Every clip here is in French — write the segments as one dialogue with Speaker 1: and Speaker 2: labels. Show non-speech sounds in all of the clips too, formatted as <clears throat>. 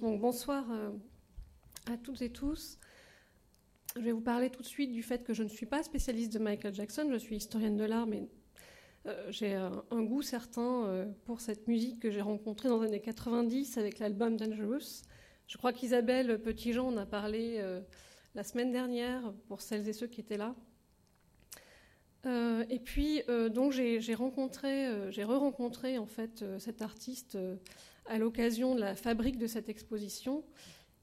Speaker 1: bonsoir euh, à toutes et tous. Je vais vous parler tout de suite du fait que je ne suis pas spécialiste de Michael Jackson, je suis historienne de l'art, mais euh, j'ai un, goût certain euh, pour cette musique que j'ai rencontrée dans les années 90 avec l'album Dangerous. Je crois qu'Isabelle Petitjean en a parlé la semaine dernière pour celles et ceux qui étaient là. et puis, donc, j'ai rencontré, j'ai re-rencontré en fait cet artiste à l'occasion de la fabrique de cette exposition.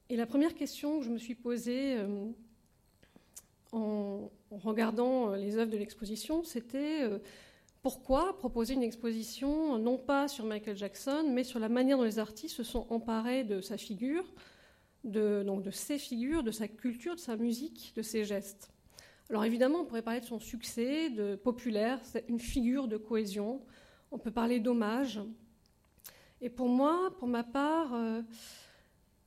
Speaker 1: Et la première question que je me suis posée euh, en, regardant euh, les œuvres de l'exposition, c'était euh, pourquoi proposer une exposition non pas sur Michael Jackson, mais sur la manière dont les artistes se sont emparés de sa figure, de, donc de ses figures, de sa culture, de sa musique, de ses gestes? Alors évidemment, on pourrait parler de son succès, de populaire, une figure de cohésion. On peut parler d'hommage, et pour moi, pour ma part, euh,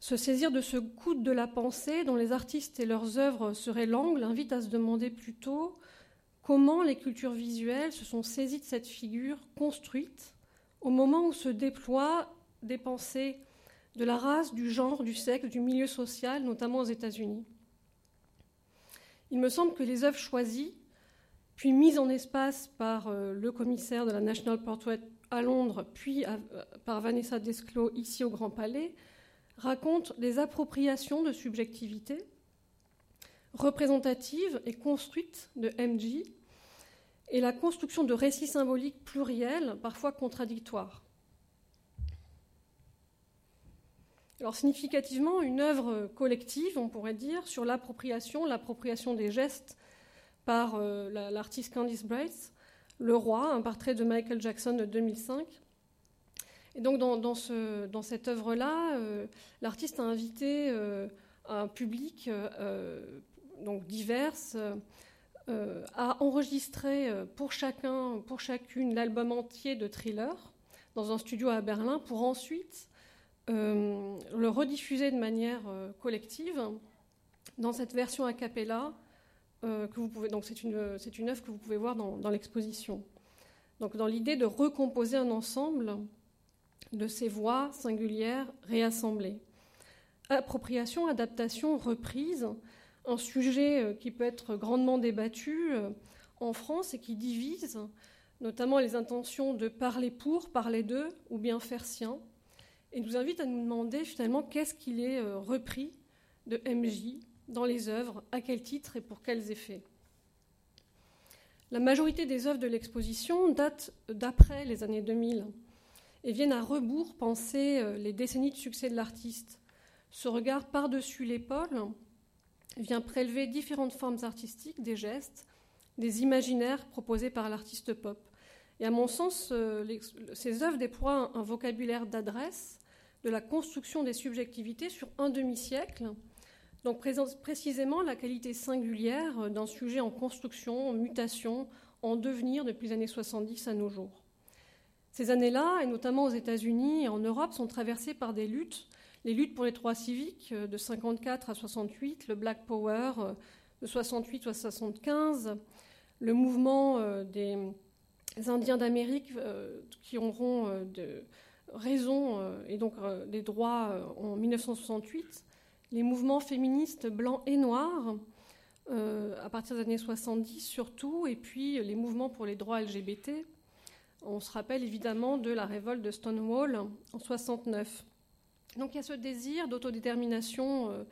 Speaker 1: se saisir de ce coude de la pensée dont les artistes et leurs œuvres seraient l'angle invite à se demander plutôt comment les cultures visuelles se sont saisies de cette figure construite au moment où se déploient des pensées de la race, du genre, du sexe, du milieu social, notamment aux États-Unis. Il me semble que les œuvres choisies, puis mises en espace par euh, le commissaire de la National Portrait à Londres, puis par Vanessa Desclos ici au Grand Palais, raconte les appropriations de subjectivité représentatives et construites de MJ et la construction de récits symboliques pluriels, parfois contradictoires. Alors significativement, une œuvre collective, on pourrait dire, sur l'appropriation, l'appropriation des gestes par euh, l'artiste Candice Brace, le Roi, un portrait de Michael Jackson de 2005. Et donc dans, cette œuvre-là, euh, l'artiste a invité euh, un public euh, donc divers à enregistrer pour chacun, pour chacune, l'album entier de Thriller dans un studio à Berlin pour ensuite le rediffuser de manière collective dans cette version a cappella euh, que vous pouvez, donc c'est une, c'est une œuvre que vous pouvez voir dans, dans l'exposition. Donc dans l'idée de recomposer un ensemble de ces voix singulières réassemblées. Appropriation, adaptation, reprise, un sujet euh, qui peut être grandement débattu euh, en France et qui divise notamment les intentions de parler pour, parler d'eux ou bien faire sien, et nous invite à nous demander finalement qu'est-ce qu'il est repris de MJ, dans les œuvres, à quel titre et pour quels effets. La majorité des œuvres de l'exposition datent d'après les années 2000 et viennent à rebours penser euh, les décennies de succès de l'artiste. Ce regard par-dessus l'épaule vient prélever différentes formes artistiques, des gestes, des imaginaires proposés par l'artiste pop. Et à mon sens, euh, ces œuvres déploient un vocabulaire d'adresse, de la construction des subjectivités sur un demi-siècle, donc précisément la qualité singulière d'un sujet en construction, en mutation, en devenir depuis les années 70 à nos jours. Ces années-là, et notamment aux États-Unis et en Europe, sont traversées par des luttes, les luttes pour les droits civiques euh, de 54 à 68, le Black Power euh, de 68 à 75, le mouvement euh, des Indiens d'Amérique qui auront raison et donc des droits en 1968 les mouvements féministes blancs et noirs, euh, à partir des années 70 surtout, et puis les mouvements pour les droits LGBT. On se rappelle évidemment de la révolte de Stonewall en 69. Donc il y a ce désir d'autodétermination euh,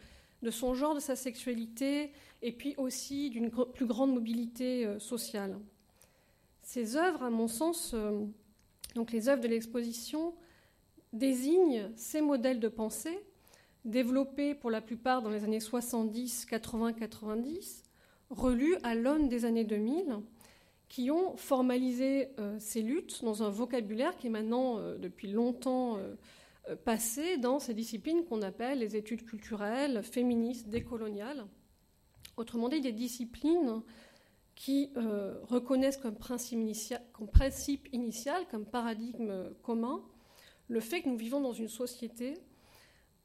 Speaker 1: de son genre, de sa sexualité, et puis aussi d'une plus grande mobilité euh, sociale. Ces œuvres, à mon sens, donc les œuvres de l'exposition, désignent ces modèles de pensée développés pour la plupart dans les années 70, 80, 90, relus à l'aune des années 2000, qui ont formalisé euh, ces luttes dans un vocabulaire qui est maintenant, euh, depuis longtemps, euh, passé dans ces disciplines qu'on appelle les études culturelles, féministes, décoloniales. Autrement dit, des disciplines qui reconnaissent comme principe, initial, comme principe initial, comme paradigme commun, le fait que nous vivons dans une société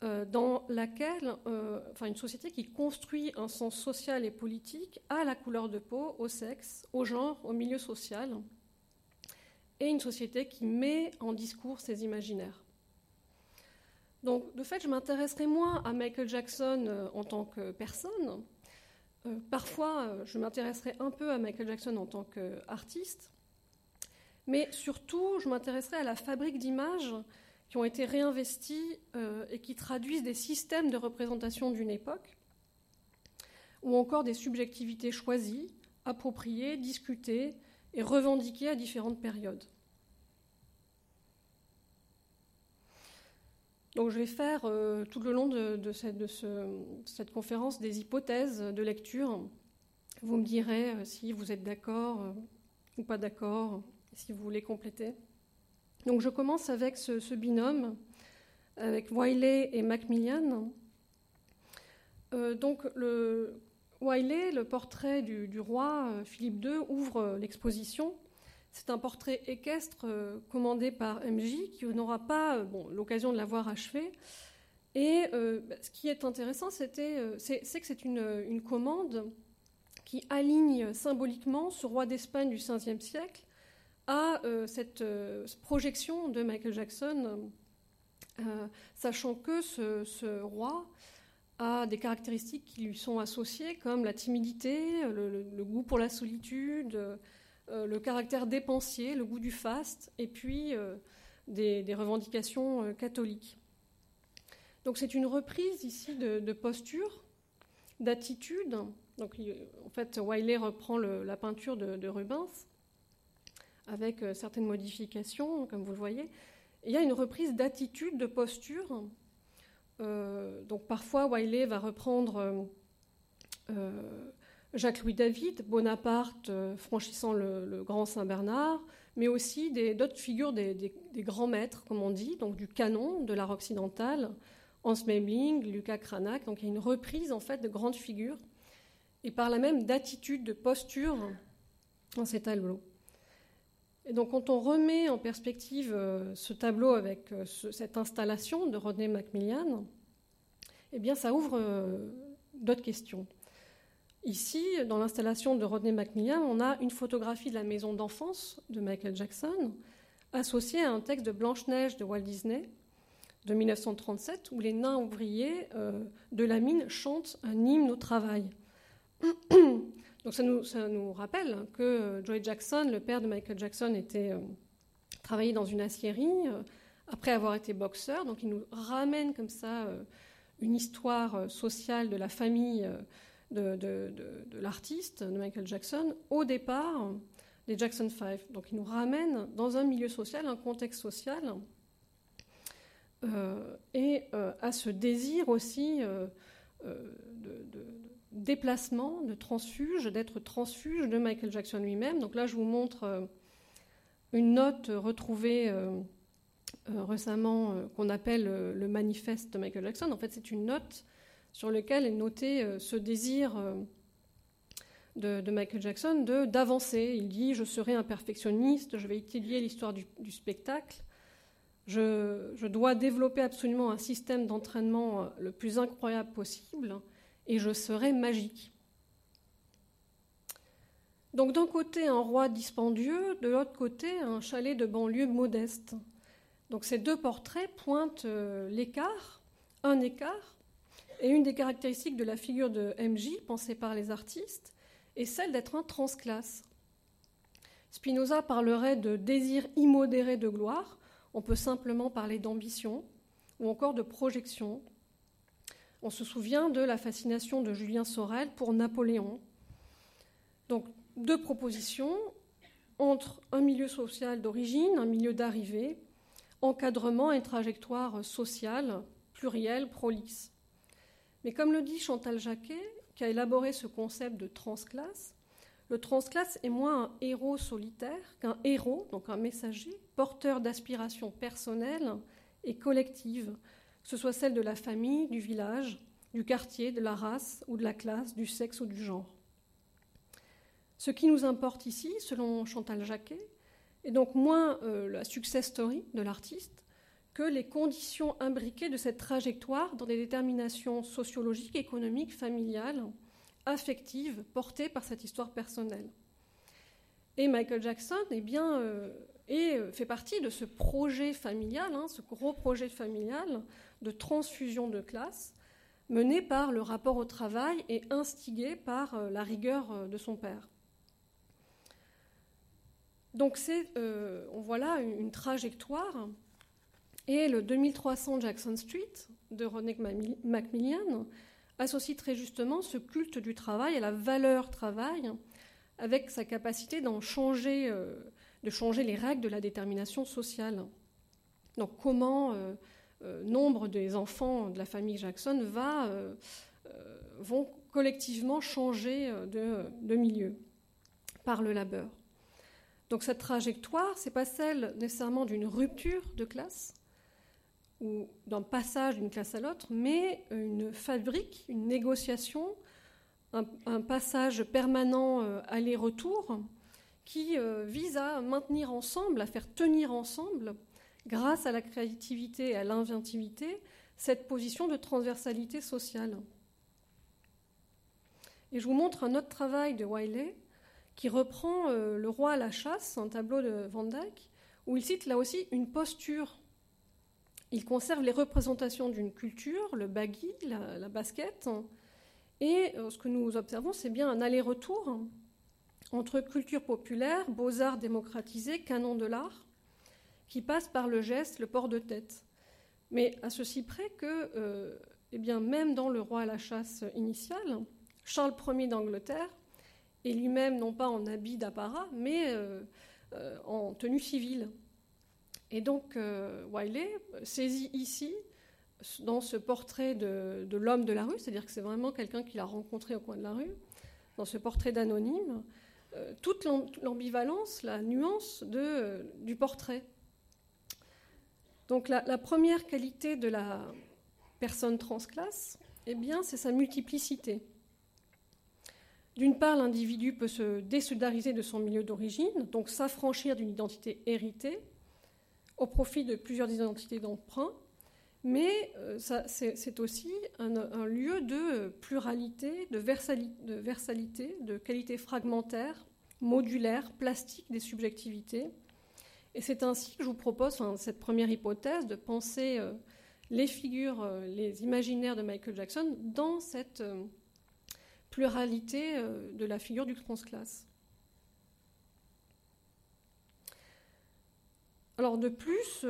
Speaker 1: dans laquelle, euh, enfin une société qui construit un sens social et politique à la couleur de peau, au sexe, au genre, au milieu social, et une société qui met en discours ses imaginaires. Donc, de fait, je m'intéresserai moins à Michael Jackson euh, en tant que personne. Euh, parfois, je m'intéresserai un peu à Michael Jackson en tant qu'artiste. Mais surtout, je m'intéresserai à la fabrique d'images qui ont été réinvesties et qui traduisent des systèmes de représentation d'une époque, ou encore des subjectivités choisies, appropriées, discutées et revendiquées à différentes périodes. Donc je vais faire euh, tout le long de, cette, conférence des hypothèses de lecture. Vous me direz euh, si vous êtes d'accord euh, ou pas d'accord, si vous voulez compléter. Donc je commence avec ce, binôme, avec Wiley et Macmillan. donc le, Wiley, le portrait du roi Philippe II, ouvre l'exposition c'est un portrait équestre euh, commandé par MJ qui n'aura pas euh, l'occasion de l'avoir achevé. Et euh, bah, ce qui est intéressant, c'est que c'est une, commande qui aligne symboliquement ce roi d'Espagne du XVe siècle à cette projection de Michael Jackson, sachant que ce, roi a des caractéristiques qui lui sont associées, comme la timidité, le goût pour la solitude, euh, le caractère dépensier, le goût du faste, et puis euh, des, revendications euh, catholiques. Donc c'est une reprise ici de, posture, d'attitude. Donc en fait, Wiley reprend la peinture de, Rubens avec certaines modifications, comme vous le voyez. il y a une reprise d'attitude, de posture. donc parfois, Wiley va reprendre Jacques-Louis David, Bonaparte euh, franchissant le, Grand Saint-Bernard, mais aussi d'autres figures des, grands maîtres, comme on dit, donc du canon de l'art occidental, Hans Memling, Lucas Cranach. Donc il y a une reprise en fait de grandes figures et par la même d'attitude, de posture dans ces tableaux. Et donc quand on remet en perspective euh, ce tableau avec euh, cette installation de Rodney Macmillan, eh bien ça ouvre d'autres questions. Ici, dans l'installation de Rodney Macmillan, on a une photographie de la maison d'enfance de Michael Jackson associée à un texte de Blanche-Neige de Walt Disney de 1937 où les nains ouvriers euh, de la mine chantent un hymne au travail. <clears throat> Donc ça nous, rappelle que euh, Joy Jackson, le père de Michael Jackson, était euh, travaillé dans une aciérie après avoir été boxeur. Donc il nous ramène comme ça une histoire sociale de la famille de, l'artiste, de Michael Jackson, au départ des Jackson 5. Donc il nous ramène dans un milieu social, un contexte social, euh, et euh, à ce désir aussi euh, de, déplacement, de transfuge, d'être transfuge de Michael Jackson lui-même. Donc là, je vous montre une note retrouvée récemment qu'on appelle le manifeste de Michael Jackson. En fait, c'est une note sur lequel est noté euh, ce désir euh, de, Michael Jackson de d'avancer. Il dit Je serai un perfectionniste, je vais étudier l'histoire du, spectacle. Je, dois développer absolument un système d'entraînement euh, le plus incroyable possible et je serai magique. Donc d'un côté un roi dispendieux, de l'autre côté un chalet de banlieue modeste. Donc ces deux portraits pointent l'écart, un écart et une des caractéristiques de la figure de MJ, pensée par les artistes, est celle d'être un transclasse. Spinoza parlerait de désir immodéré de gloire, on peut simplement parler d'ambition ou encore de projection. On se souvient de la fascination de Julien Sorel pour Napoléon. Donc deux propositions entre un milieu social d'origine, un milieu d'arrivée, encadrement et trajectoire sociale, plurielle, prolixe. Mais comme le dit Chantal Jacquet, qui a élaboré ce concept de transclasse, le transclasse est moins un héros solitaire qu'un héros, donc un messager, porteur d'aspirations personnelles et collectives, que ce soit celle de la famille, du village, du quartier, de la race ou de la classe, du sexe ou du genre. Ce qui nous importe ici, selon Chantal Jacquet, est donc moins euh, la success story de l'artiste que les conditions imbriquées de cette trajectoire dans des déterminations sociologiques, économiques, familiales, affectives, portées par cette histoire personnelle. Et Michael Jackson eh bien, euh, euh, fait partie de ce projet familial, hein, ce gros projet familial de transfusion de classe menée par le rapport au travail et instigée par euh, la rigueur euh, de son père. Donc c'est, euh, on voit là une, trajectoire. Et le 2300 Jackson Street de René Macmillan associe très justement ce culte du travail à la valeur travail, avec sa capacité d'en changer, de changer les règles de la détermination sociale. Donc comment nombre des enfants de la famille Jackson va, euh, euh, vont collectivement changer de, milieu par le labeur. Donc cette trajectoire, ce n'est pas celle nécessairement d'une rupture de classe ou d'un passage d'une classe à l'autre, mais une fabrique, une négociation, un, passage permanent aller-retour qui vise à maintenir ensemble, à faire tenir ensemble grâce à la créativité et à l'inventivité, cette position de transversalité sociale. Et je vous montre un autre travail de Wiley qui reprend euh, Le roi à la chasse, un tableau de Van Dyck, où il cite là aussi une posture. Il conserve les représentations d'une culture, le baggy, la, basket, et euh, ce que nous observons, c'est bien un aller-retour entre culture populaire, beaux-arts démocratisés, canon de l'art, qui passe par le geste, le port de tête. Mais à ceci près que, euh, eh bien, même dans le roi à la chasse initial, Charles Ier d'Angleterre est lui-même non pas en habit d'apparat, mais euh, euh, en tenue civile. Et donc Wiley saisit ici, dans ce portrait de, de l'homme de la rue, c'est-à-dire que c'est vraiment quelqu'un qu'il a rencontré au coin de la rue, dans ce portrait d'anonyme, toute l'ambivalence, la nuance de, du portrait. Donc la, première qualité de la personne transclasse, eh bien, c'est sa multiplicité. D'une part, l'individu peut se désolidariser de son milieu d'origine, donc s'affranchir d'une identité héritée au profit de plusieurs identités d'emprunt, mais euh, c'est aussi un, lieu de pluralité, de, de versalité, de qualité fragmentaire, modulaire, plastique des subjectivités, et c'est ainsi que je vous propose cette première hypothèse de penser euh, les figures, euh, les imaginaires de Michael Jackson dans cette euh, pluralité de la figure du transclasse. Alors de plus,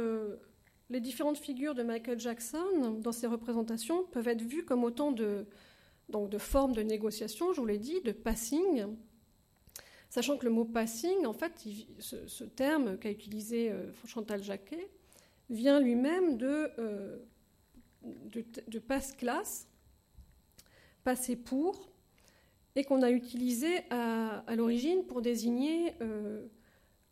Speaker 1: les différentes figures de Michael Jackson dans ces représentations peuvent être vues comme autant de, donc de formes de négociation, je vous l'ai dit, de passing, Sachant que le mot passing, en fait, ce, terme qu'a utilisé euh, Chantal Jacquet, vient lui-même de, euh, de, passe-classe, passer pour, et qu'on a utilisé à, l'origine pour désigner euh,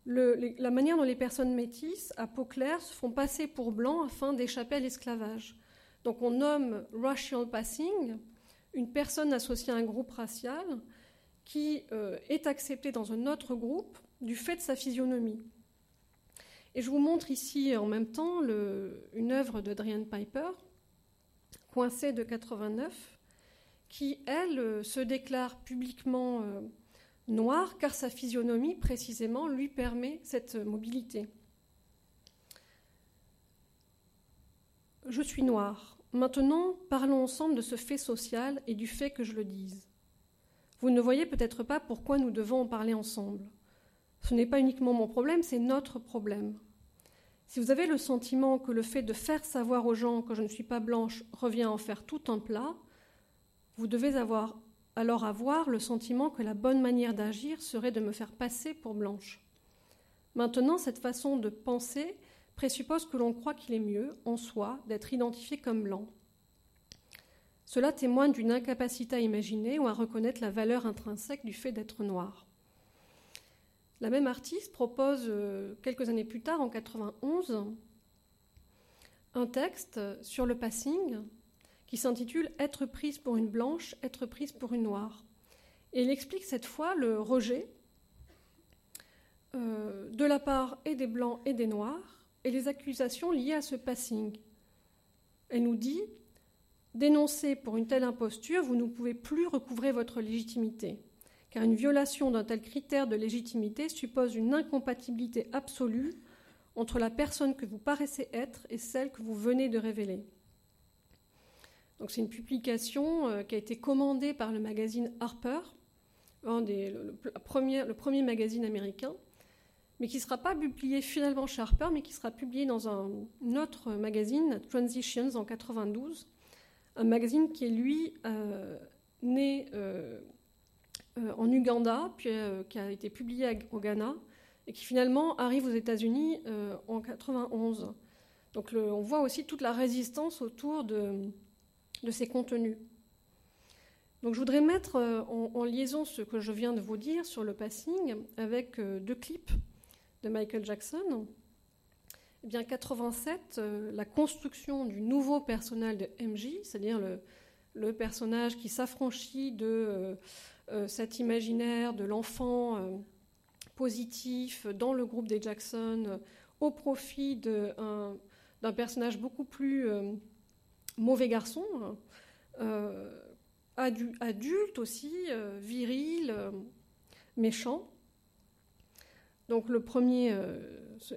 Speaker 1: la manière dont les personnes métisses à peau claire se font passer pour blancs afin d'échapper à l'esclavage. Donc on nomme racial passing une personne associée à un groupe racial qui euh, est accepté dans un autre groupe du fait de sa physionomie. Et je vous montre ici en même temps une œuvre de Drian Piper, Coincée de 89, qui, elle, euh, se déclare publiquement euh, noire car sa physionomie, précisément, lui permet cette mobilité. Je suis noire. Maintenant, parlons ensemble de ce fait social et du fait que je le dise. Vous ne voyez peut-être pas pourquoi nous devons en parler ensemble. Ce n'est pas uniquement mon problème, c'est notre problème. Si vous avez le sentiment que le fait de faire savoir aux gens que je ne suis pas blanche revient à en faire tout un plat, vous devez alors avoir le sentiment que la bonne manière d'agir serait de me faire passer pour blanche. Maintenant, cette façon de penser présuppose que l'on croit qu'il est mieux, en soi, d'être identifié comme blanc. Cela témoigne d'une incapacité à imaginer ou à reconnaître la valeur intrinsèque du fait d'être noir. La même artiste propose euh, quelques années plus tard, en 91, un texte sur le passing qui s'intitule Être prise pour une blanche, être prise pour une noire. Et elle explique cette fois le rejet euh, de la part et des blancs et des noirs et les accusations liées à ce passing. Elle nous dit Dénoncé pour une telle imposture, vous ne pouvez plus recouvrer votre légitimité, car une violation d'un tel critère de légitimité suppose une incompatibilité absolue entre la personne que vous paraissez être et celle que vous venez de révéler. Donc c'est une publication qui a été commandée par le magazine Harper, un le, premier, magazine américain, mais qui ne sera pas publié finalement chez Harper, mais qui sera publié dans un, autre magazine, Transitions, en 92. Un magazine qui est, lui, né euh, en Uganda, puis euh, qui a été publié au Ghana, et qui finalement arrive aux États-Unis euh, en 91. Donc on voit aussi toute la résistance autour de, ces contenus. Donc je voudrais mettre en, liaison ce que je viens de vous dire sur le passing avec deux clips de Michael Jackson. Eh bien, 87, la construction du nouveau personnage de MJ, c'est-à-dire le, personnage qui s'affranchit de euh, cet imaginaire de l'enfant euh, positif dans le groupe des Jackson euh, au profit d'un personnage beaucoup plus mauvais garçon, adulte aussi, viril, méchant. Donc le premier,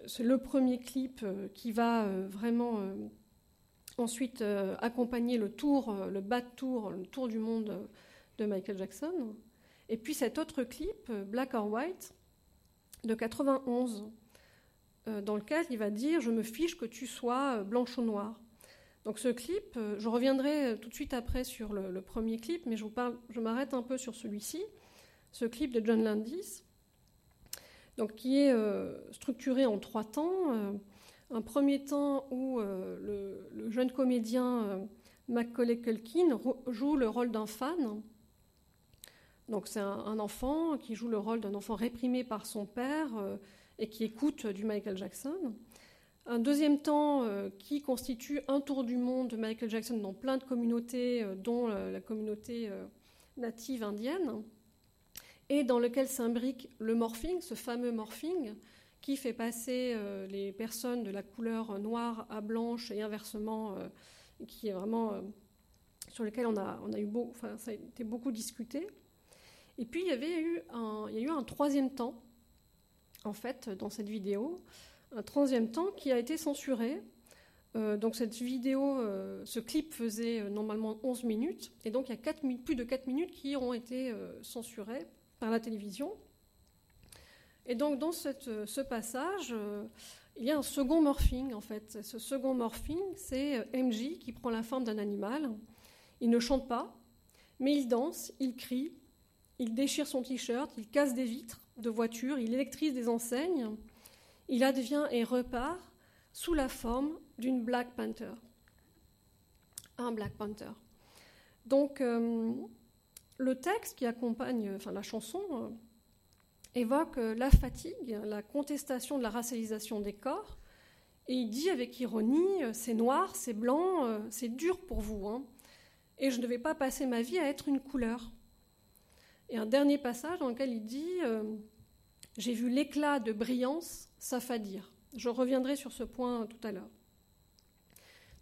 Speaker 1: c'est le premier clip qui va vraiment ensuite accompagner le tour, le bas de tour, le tour du monde de Michael Jackson. Et puis cet autre clip, euh, Black or White, de 91, euh, dans lequel il va dire Je me fiche que tu sois euh, blanche ou noire. Donc ce clip, je reviendrai tout de suite après sur le, premier clip, mais je, vous parle, je m'arrête un peu sur celui-ci, ce clip de John Landis, donc qui est structuré en trois temps. un premier temps où le, le, jeune comédien Macaulay Culkin joue le rôle d'un fan donc c'est un, enfant qui joue le rôle d'un enfant réprimé par son père euh, et qui écoute du Michael Jackson. Un deuxième temps euh, qui constitue un tour du monde de Michael Jackson dans plein de communautés, euh, dont la communauté native indienne, et dans lequel s'imbrique le morphing, ce fameux morphing, qui fait passer les personnes de la couleur noire à blanche et inversement, qui est vraiment sur lequel on a, eu ça a été beaucoup discuté. Et puis il y avait eu un, a eu un troisième temps, en fait, dans cette vidéo, un troisième temps qui a été censuré. Euh, donc cette vidéo, euh, ce clip faisait euh, normalement 11 minutes, et donc il y a 4, plus de 4 minutes qui ont été censurées par la télévision. Et donc dans cette, ce passage, il y a un second morphing en fait. Ce second morphing, c'est MJ qui prend la forme d'un animal. Il ne chante pas, mais il danse, il crie, il déchire son t-shirt, il casse des vitres de voitures, il électrise des enseignes. Il advient et repart sous la forme d'une Black Panther. Un Black Panther. Donc, euh, le texte qui accompagne enfin, la chanson euh, évoque euh, la fatigue, la contestation de la racialisation des corps. Et il dit avec ironie C'est noir, c'est blanc, c'est dur pour vous. Hein. et je ne vais pas passer ma vie à être une couleur. Et un dernier passage dans lequel il dit euh, J'ai vu l'éclat de brillance s'affadir. Je reviendrai sur ce point tout à l'heure.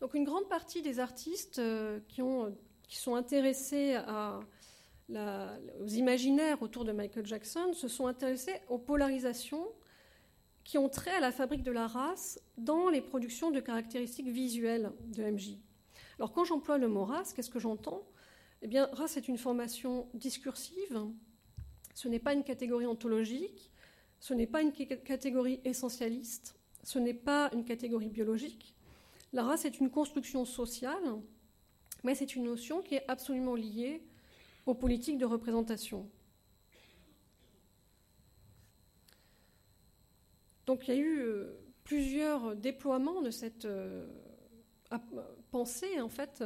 Speaker 1: Donc, une grande partie des artistes euh, qui, ont, qui, sont intéressés à aux imaginaires autour de Michael Jackson se sont intéressés aux polarisations qui ont trait à la fabrique de la race dans les productions de caractéristiques visuelles de MJ. Alors, quand j'emploie le mot race, qu'est-ce que j'entends? Eh bien, race est une formation discursive, ce n'est pas une catégorie ontologique, ce n'est pas une catégorie essentialiste, ce n'est pas une catégorie biologique. La race est une construction sociale, mais c'est une notion qui est absolument liée aux politiques de représentation. Donc il y a eu euh, plusieurs déploiements de cette euh, pensée, en fait,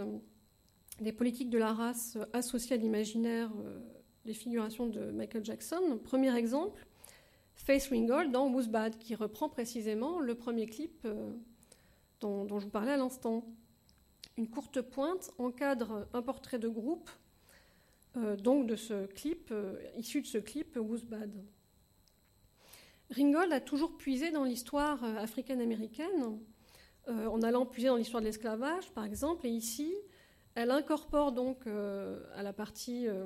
Speaker 1: des politiques de la race associées à l'imaginaire euh, des figurations de Michael Jackson. Premier exemple, Face Ringgold dans Who's qui reprend précisément le premier clip euh, dont, je vous parlais à l'instant. Une courte pointe encadre un portrait de groupe, euh, donc de ce clip, issu de ce clip Who's Bad? Ringgold a toujours puisé dans l'histoire africaine-américaine, en allant puiser dans l'histoire de l'esclavage, par exemple, et ici, elle incorpore donc euh, à la partie euh,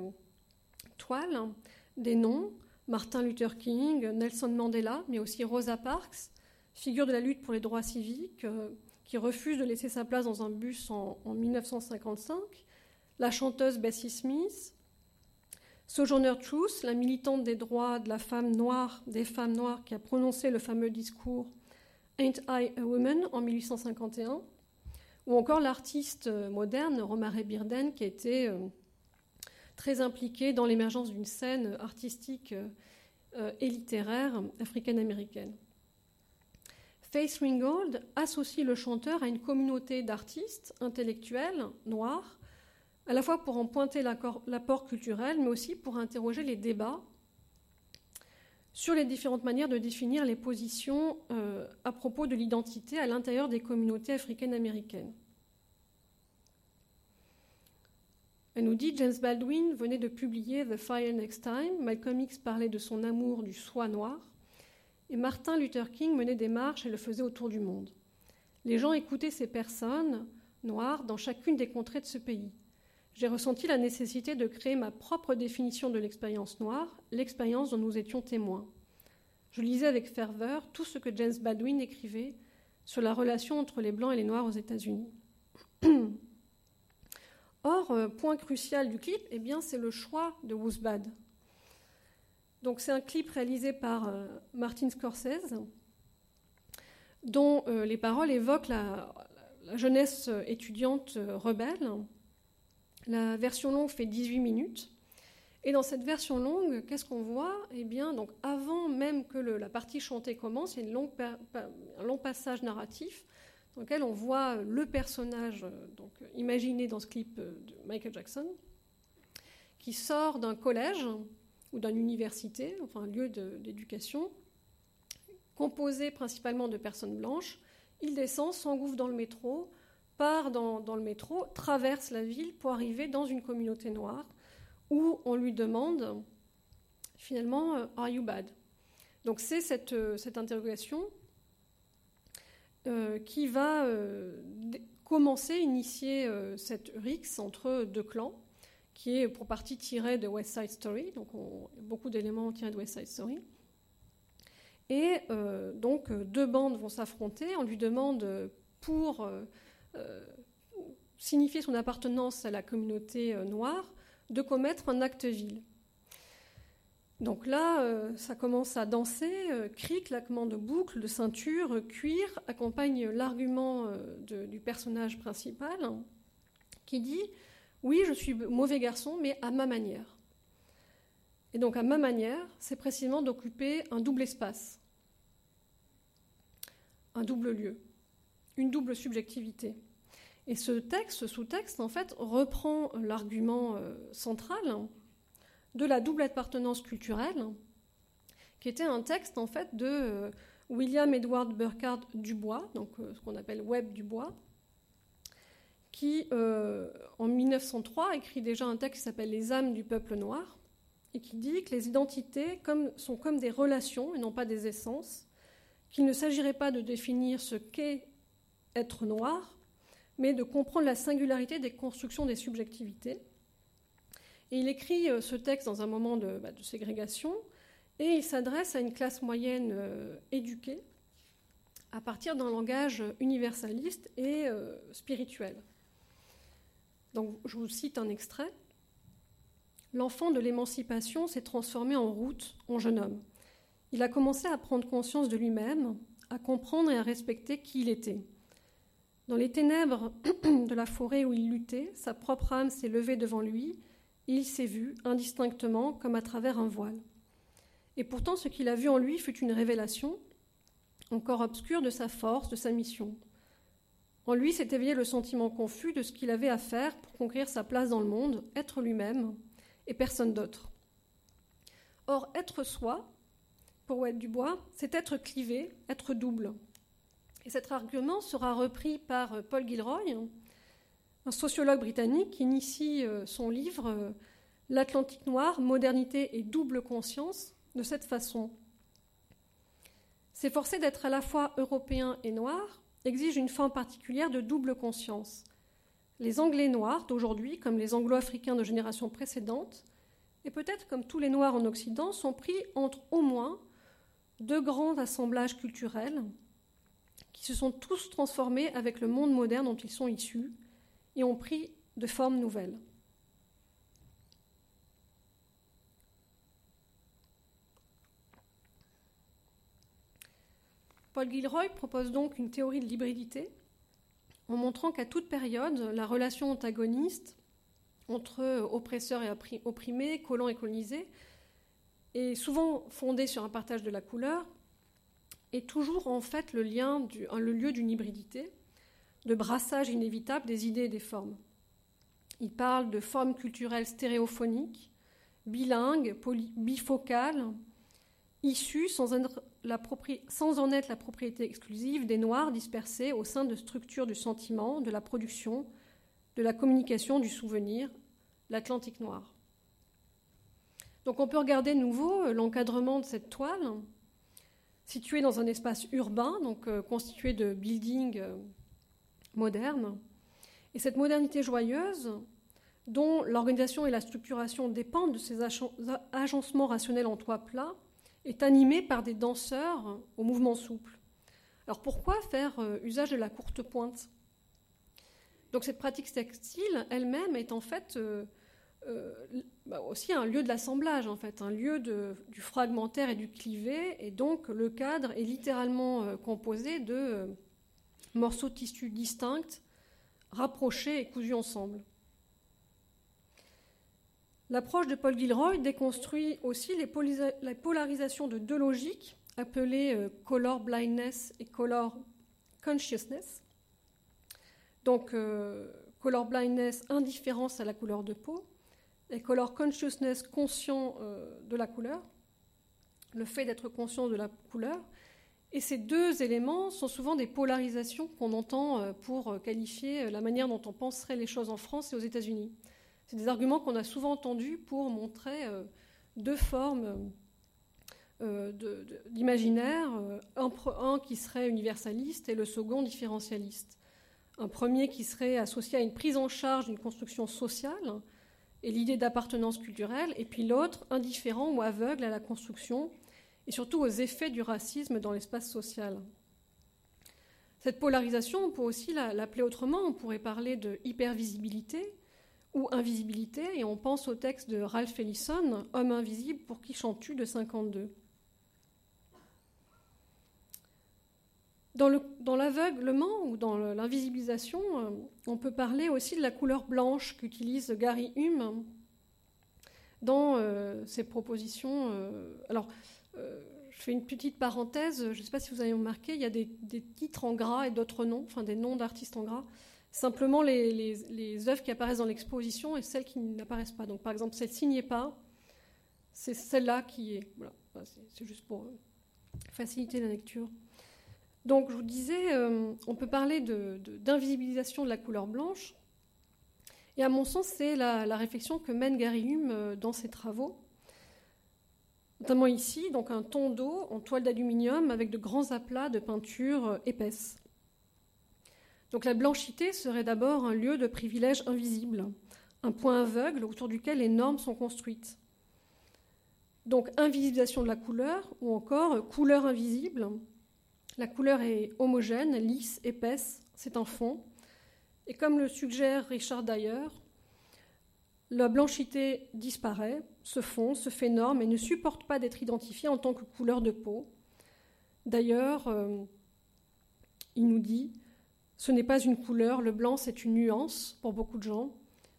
Speaker 1: toile des noms. Martin Luther King, Nelson Mandela, mais aussi Rosa Parks, figure de la lutte pour les droits civiques, euh, qui refuse de laisser sa place dans un bus en, 1955, la chanteuse Bessie Smith, Sojourner Truth, la militante des droits de la femme noire, des femmes noires qui a prononcé le fameux discours Ain't I a Woman en 1851, ou encore l'artiste moderne Romare Birden qui a été euh, très impliquée dans l'émergence d'une scène artistique euh, et littéraire africaine-américaine. Faith Ringgold associe le chanteur à une communauté d'artistes intellectuels noirs, à la fois pour en pointer l'apport culturel, mais aussi pour interroger les débats sur les différentes manières de définir les positions euh, à propos de l'identité à l'intérieur des communautés africaines-américaines. Elle nous dit James Baldwin venait de publier The Fire Next Time. Malcolm X parlait de son amour du soie noir. Et Martin Luther King menait des marches et le faisait autour du monde. Les gens écoutaient ces personnes noires dans chacune des contrées de ce pays. J'ai ressenti la nécessité de créer ma propre définition de l'expérience noire, l'expérience dont nous étions témoins. Je lisais avec ferveur tout ce que James Baldwin écrivait sur la relation entre les Blancs et les Noirs aux États-Unis. <clears throat> Or, euh, point crucial du clip, eh bien, c'est le choix de Woosbad. Donc c'est un clip réalisé par euh, Martin Scorsese, dont euh, les paroles évoquent la, jeunesse étudiante rebelle. La version longue fait 18 minutes. Et dans cette version longue, qu'est-ce qu'on voit? Eh bien, donc avant même que la partie chantée commence, il y a un long passage narratif dans lequel on voit le personnage donc, imaginé dans ce clip de Michael Jackson, qui sort d'un collège ou d'une université, enfin un lieu d'éducation, composé principalement de personnes blanches. Il descend, s'engouffre dans le métro, part dans, le métro, traverse la ville pour arriver dans une communauté noire où on lui demande finalement euh, Are you bad? Donc c'est cette, euh, cette, interrogation euh, qui va commencer, initier cette rixe entre deux clans qui est pour partie tiré de West Side Story. Donc, beaucoup d'éléments tirés de West Side Story. Et donc, deux bandes vont s'affronter. On lui demande, pour signifier son appartenance à la communauté noire, de commettre un acte vil. Donc là, ça commence à danser, cris, claquements de boucles, de ceinture, cuir, accompagne l'argument du personnage principal qui dit oui, je suis mauvais garçon, mais à ma manière. Et donc à ma manière, c'est précisément d'occuper un double espace, un double lieu, une double subjectivité. Et ce texte, ce sous-texte, en fait, reprend l'argument euh, central de la double appartenance culturelle, qui était un texte, en fait, de euh, William Edward Burkhardt Dubois, donc euh, ce qu'on appelle Webb Dubois, qui, en 1903, écrit déjà un texte qui s'appelle Les âmes du peuple noir, et qui dit que les identités sont comme des relations et non pas des essences, qu'il ne s'agirait pas de définir ce qu'est être noir, mais de comprendre la singularité des constructions des subjectivités. Et il écrit euh, ce texte dans un moment de, bah, ségrégation, et il s'adresse à une classe moyenne euh, éduquée à partir d'un langage universaliste et spirituel. Donc, je vous cite un extrait. L'enfant de l'émancipation s'est transformé en route, en jeune homme. Il a commencé à prendre conscience de lui-même, à comprendre et à respecter qui il était. Dans les ténèbres <clears throat> de la forêt où il luttait, sa propre âme s'est levée devant lui, il s'est vu, indistinctement, comme à travers un voile. Et pourtant, ce qu'il a vu en lui fut une révélation, encore obscure, de sa force, de sa mission. En lui s'est éveillé le sentiment confus de ce qu'il avait à faire pour conquérir sa place dans le monde, être lui-même et personne d'autre. Or, être soi, pour Oued Dubois, c'est être clivé, être double. Et cet argument sera repris par Paul Gilroy, un sociologue britannique qui initie euh, son livre euh, L'Atlantique noir, modernité et double conscience de cette façon. S'efforcer d'être à la fois européen et noir, exige une forme particulière de double conscience. Les Anglais noirs d'aujourd'hui, comme les Anglo-Africains de générations précédentes, et peut-être comme tous les Noirs en Occident, sont pris entre au moins deux grands assemblages culturels, se sont tous transformés avec le monde moderne dont ils sont issus et ont pris de formes nouvelles. Paul Gilroy propose donc une théorie de l'hybridité en montrant qu'à toute période, la relation antagoniste entre oppresseurs et opprimés, colons et colonisés, est souvent fondée sur un partage de la couleur, est toujours en fait le, lien le lieu d'une hybridité, de brassage inévitable des idées et des formes. Il parle de formes culturelles stéréophoniques, bilingues, bifocales, issues sans, sans en être la propriété exclusive des Noirs dispersés au sein de structures du sentiment, de la production, de la communication, du souvenir, l'Atlantique noir. Donc on peut regarder de nouveau euh, l'encadrement de cette toile, située dans un espace urbain, donc euh, constitué de buildings euh, modernes. Et cette modernité joyeuse, dont l'organisation et la structuration dépendent de ces agencements rationnels en toit plat, est animée par des danseurs au mouvement souple. Alors pourquoi faire usage de la courte pointe? Donc cette pratique textile elle-même est en fait euh, bah, aussi un lieu de l'assemblage, en fait, un lieu du fragmentaire et du clivé, et donc le cadre est littéralement euh, composé de euh, morceaux de tissu distincts, rapprochés et cousus ensemble. L'approche de Paul Gilroy déconstruit aussi les, la polarisation de deux logiques appelées color blindness et color consciousness. Donc, color blindness, indifférence à la couleur de peau, et color consciousness, conscient euh, de la couleur, le fait d'être conscient de la couleur. Et ces deux éléments sont souvent des polarisations qu'on entend euh, pour qualifier la manière dont on penserait les choses en France et aux États-Unis. C'est des arguments qu'on a souvent entendus pour montrer euh, deux formes d'imaginaire, un, un qui serait universaliste et le second différentialiste. Un premier qui serait associé à une prise en charge d'une construction sociale, et l'idée d'appartenance culturelle, et puis l'autre indifférent ou aveugle à la construction et surtout aux effets du racisme dans l'espace social. Cette polarisation, on peut aussi l'appeler autrement, on pourrait parler de hypervisibilité ou invisibilité, et on pense au texte de Ralph Ellison, Homme invisible pour qui chantes-tu de 52. Dans l'aveuglement ou dans l'invisibilisation, euh, on peut parler aussi de la couleur blanche qu'utilise Gary Hume dans euh, ses propositions. Euh, alors, je fais une petite parenthèse, je ne sais pas si vous avez remarqué, il y a des, titres en gras et d'autres noms, enfin des noms d'artistes en gras. Simplement les, les, œuvres qui apparaissent dans l'exposition et celles qui n'apparaissent pas. Donc, par exemple, celle-ci n'y est pas, c'est celle-là qui est. Voilà, c'est juste pour faciliter la lecture. Donc, je vous disais, euh, on peut parler d'invisibilisation de, la couleur blanche. Et à mon sens, c'est la, réflexion que mène Gary Hume euh, dans ses travaux. Notamment ici, donc un ton d'eau en toile d'aluminium avec de grands aplats de peinture euh, épaisse. Donc la blanchité serait d'abord un lieu de privilège invisible, un point aveugle autour duquel les normes sont construites. Donc invisibilisation de la couleur ou encore couleur invisible, la couleur est homogène, lisse, épaisse, c'est un fond. Et comme le suggère Richard Dyer, la blanchité disparaît, se fond, se fait norme et ne supporte pas d'être identifiée en tant que couleur de peau. D'ailleurs, il nous dit ce n'est pas une couleur, le blanc c'est une nuance pour beaucoup de gens,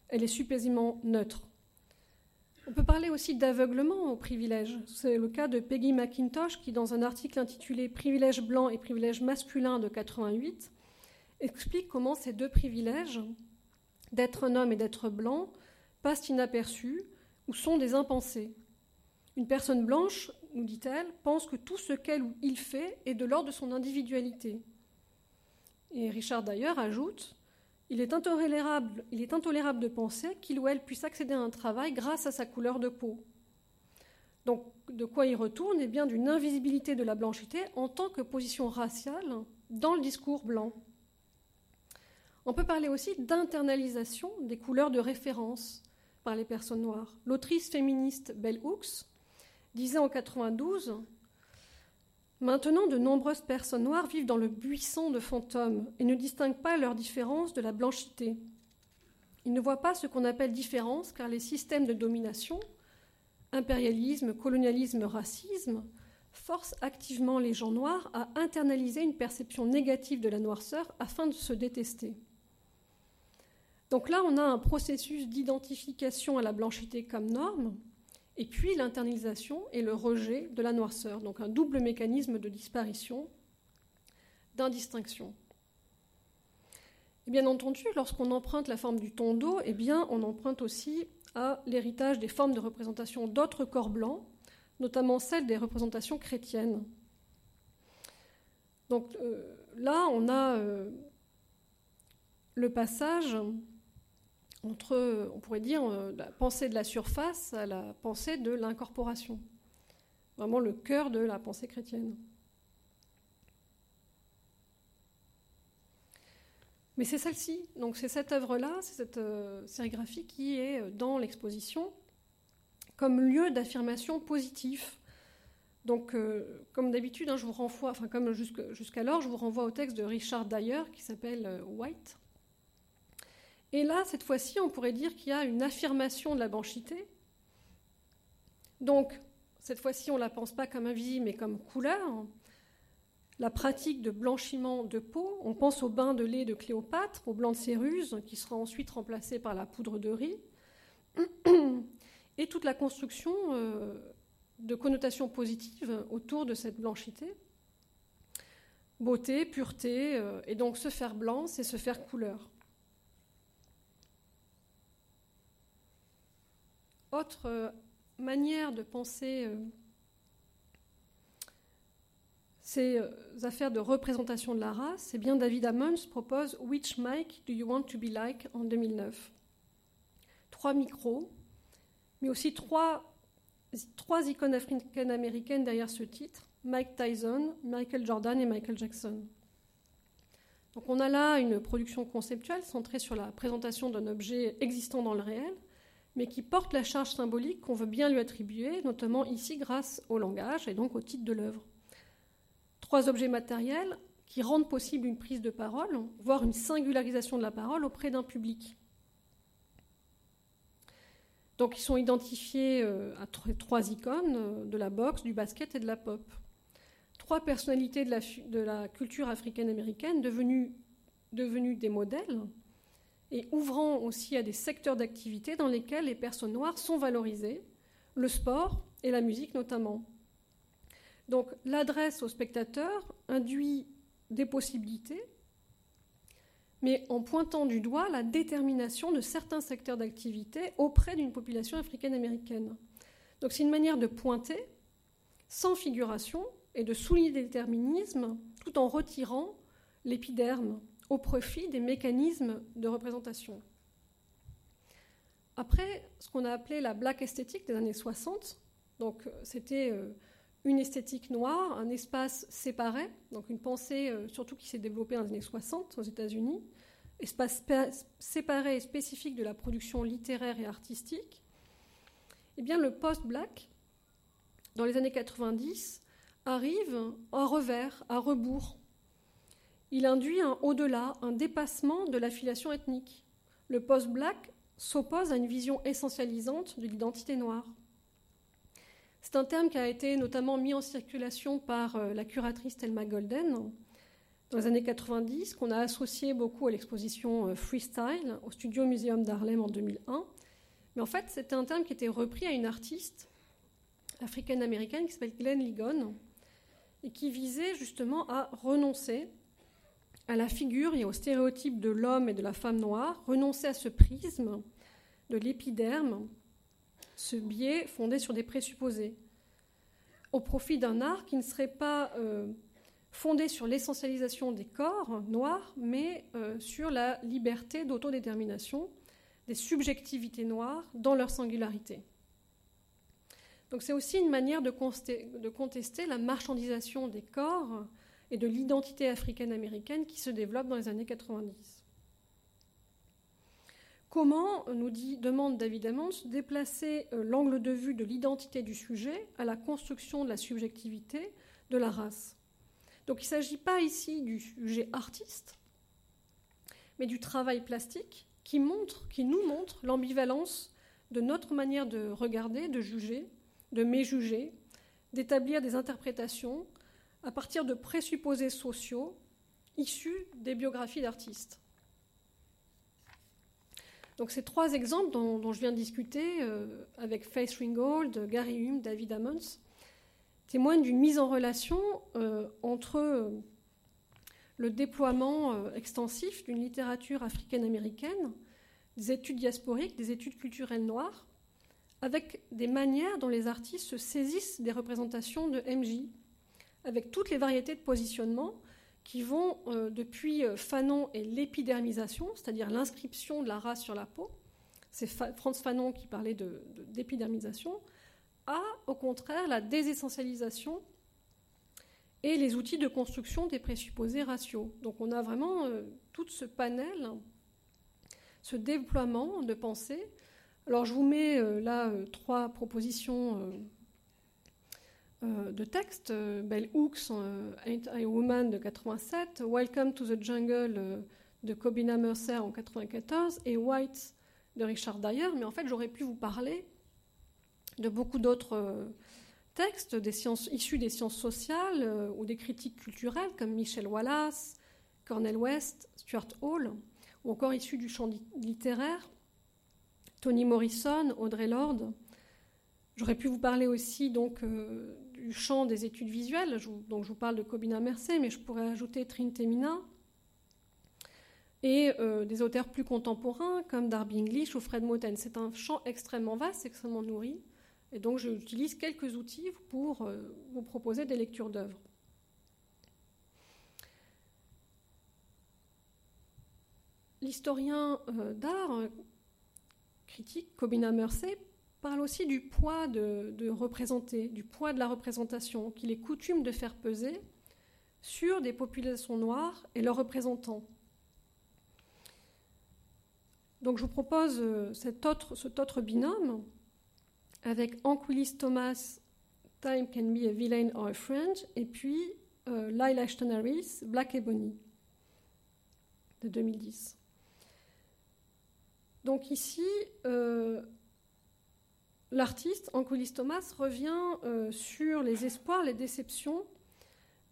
Speaker 1: elle est supposément neutre. On peut parler aussi d'aveuglement au privilège. C'est le cas de Peggy McIntosh qui, dans un article intitulé Privilège blanc et privilège masculin de 88, explique comment ces deux privilèges, d'être un homme et d'être blanc, passent inaperçus ou sont des impensés. Une personne blanche, nous dit-elle, pense que tout ce qu'elle ou il fait est de l'ordre de son individualité. Et Richard d'ailleurs ajoute il est, intolérable, de penser qu'il ou elle puisse accéder à un travail grâce à sa couleur de peau. Donc, de quoi il retourne? Eh bien, d'une invisibilité de la blanchité en tant que position raciale dans le discours blanc. On peut parler aussi d'internalisation des couleurs de référence par les personnes noires. L'autrice féministe Bell Hooks disait en 92 Maintenant, de nombreuses personnes noires vivent dans le buisson de fantômes et ne distinguent pas leur différence de la blanchité. Ils ne voient pas ce qu'on appelle différence car les systèmes de domination, impérialisme, colonialisme, racisme, forcent activement les gens noirs à internaliser une perception négative de la noirceur afin de se détester. Donc là, on a un processus d'identification à la blanchité comme norme, et puis l'internalisation et le rejet de la noirceur, donc un double mécanisme de disparition, d'indistinction. Et bien entendu, lorsqu'on emprunte la forme du tondo, eh bien, on emprunte aussi à l'héritage des formes de représentation d'autres corps blancs, notamment celles des représentations chrétiennes. Donc euh, là, on a euh, le passage entre, on pourrait dire, euh, la pensée de la surface à la pensée de l'incorporation. Vraiment le cœur de la pensée chrétienne. Mais c'est celle-ci, donc c'est cette œuvre-là, c'est cette euh, sérigraphie qui est euh, dans l'exposition comme lieu d'affirmation positif. Donc, comme d'habitude, hein, je vous renvoie, enfin comme jusqu'alors, je vous renvoie au texte de Richard Dyer qui s'appelle White, et là, cette fois-ci, on pourrait dire qu'il y a une affirmation de la blanchité. Donc, cette fois-ci, on ne la pense pas comme invisible, mais comme couleur. La pratique de blanchiment de peau, on pense au bain de lait de Cléopâtre, au blanc de Céruse, qui sera ensuite remplacé par la poudre de riz, <clears throat> et toute la construction euh, de connotations positives autour de cette blanchité. Beauté, pureté, euh, et donc se faire blanc, c'est se faire couleur. Autre euh, manière de penser euh, ces euh, affaires de représentation de la race, bien David Ammons propose Which mic do you want to be like en 2009 Trois micros, mais aussi trois, trois icônes africaines-américaines derrière ce titre Mike Tyson, Michael Jordan et Michael Jackson. Donc on a là une production conceptuelle centrée sur la présentation d'un objet existant dans le réel, mais qui porte la charge symbolique qu'on veut bien lui attribuer, notamment ici grâce au langage et donc au titre de l'œuvre. Trois objets matériels qui rendent possible une prise de parole, voire une singularisation de la parole auprès d'un public. Donc ils sont identifiés euh, à trois icônes, euh, de la boxe, du basket et de la pop. Trois personnalités de la, culture africaine-américaine devenues des modèles, et ouvrant aussi à des secteurs d'activité dans lesquels les personnes noires sont valorisées, le sport et la musique notamment. Donc l'adresse au spectateur induit des possibilités, mais en pointant du doigt la détermination de certains secteurs d'activité auprès d'une population africaine-américaine. Donc c'est une manière de pointer sans figuration et de souligner des déterminismes tout en retirant l'épiderme au profit des mécanismes de représentation. Après, ce qu'on a appelé la black esthétique des années 60, donc euh, c'était euh, une esthétique noire, un espace séparé, donc une pensée euh, surtout qui s'est développée dans les années 60 aux États-Unis, espace séparé et spécifique de la production littéraire et artistique. Eh bien, le post-black, dans les années 90, arrive à revers, à rebours il induit un au-delà, un dépassement de l'affiliation ethnique. Le post-black s'oppose à une vision essentialisante de l'identité noire. C'est un terme qui a été notamment mis en circulation par euh, la curatrice Thelma Golden dans les années 90, qu'on a associé beaucoup à l'exposition euh, Freestyle au Studio Museum d'Harlem en 2001. Mais en fait, c'était un terme qui était repris à une artiste africaine-américaine qui s'appelle Glenn Ligon et qui visait justement à renoncer à la figure et au stéréotype de l'homme et de la femme noire, renoncer à ce prisme de l'épiderme, ce biais fondé sur des présupposés, au profit d'un art qui ne serait pas euh, fondé sur l'essentialisation des corps noirs, mais euh, sur la liberté d'autodétermination des subjectivités noires dans leur singularité. Donc c'est aussi une manière de contester la marchandisation des corps et de l'identité africaine-américaine qui se développe dans les années 90. Comment, nous dit, demande David Ammons, déplacer euh, l'angle de vue de l'identité du sujet à la construction de la subjectivité de la race? Donc il ne s'agit pas ici du sujet artiste, mais du travail plastique qui, montre, qui nous montre l'ambivalence de notre manière de regarder, de juger, de méjuger, d'établir des interprétations à partir de présupposés sociaux issus des biographies d'artistes. Donc ces trois exemples dont, je viens de discuter euh, avec Faith Ringgold, Gary Hume, David Ammons, témoignent d'une mise en relation euh, entre euh, le déploiement extensif d'une littérature africaine-américaine, des études diasporiques, des études culturelles noires, avec des manières dont les artistes se saisissent des représentations de MJ, avec toutes les variétés de positionnement qui vont euh, depuis euh, Fanon et l'épidermisation, c'est-à-dire l'inscription de la race sur la peau, c'est Franz Fanon qui parlait d'épidermisation, à au contraire la désessentialisation et les outils de construction des présupposés raciaux. Donc on a vraiment euh, tout ce panel, ce déploiement de pensée. Alors je vous mets là trois propositions euh, de textes. Euh, Bell Hooks, euh, Ain't I a Woman de 87, Welcome to the Jungle de Cobina Mercer en 94 et White de Richard Dyer. Mais en fait, j'aurais pu vous parler de beaucoup d'autres textes des sciences, issus des sciences sociales ou des critiques culturelles comme Michel Wallace, Cornel West, Stuart Hall, ou encore issus du champ littéraire, Toni Morrison, Audrey Lorde. J'aurais pu vous parler aussi donc du champ des études visuelles, donc je vous parle de Cobina Mercé, mais je pourrais ajouter Trintemina, et euh, des auteurs plus contemporains comme Darby English ou Fred Moten. C'est un champ extrêmement vaste, extrêmement nourri, et donc j'utilise quelques outils pour euh, vous proposer des lectures d'œuvres. L'historien euh, d'art critique Cobina Mercé parle aussi du poids de, représenter, du poids de la représentation qu'il est coutume de faire peser sur des populations noires et leurs représentants. Donc je vous propose euh, cet autre, binôme avec Anquilis Thomas, Time Can Be a Villain or a Friend, et puis euh, Ashton Harris, Black Ebony, de 2010. Donc ici, euh, l'artiste, Ancolis Thomas, revient euh, sur les espoirs, les déceptions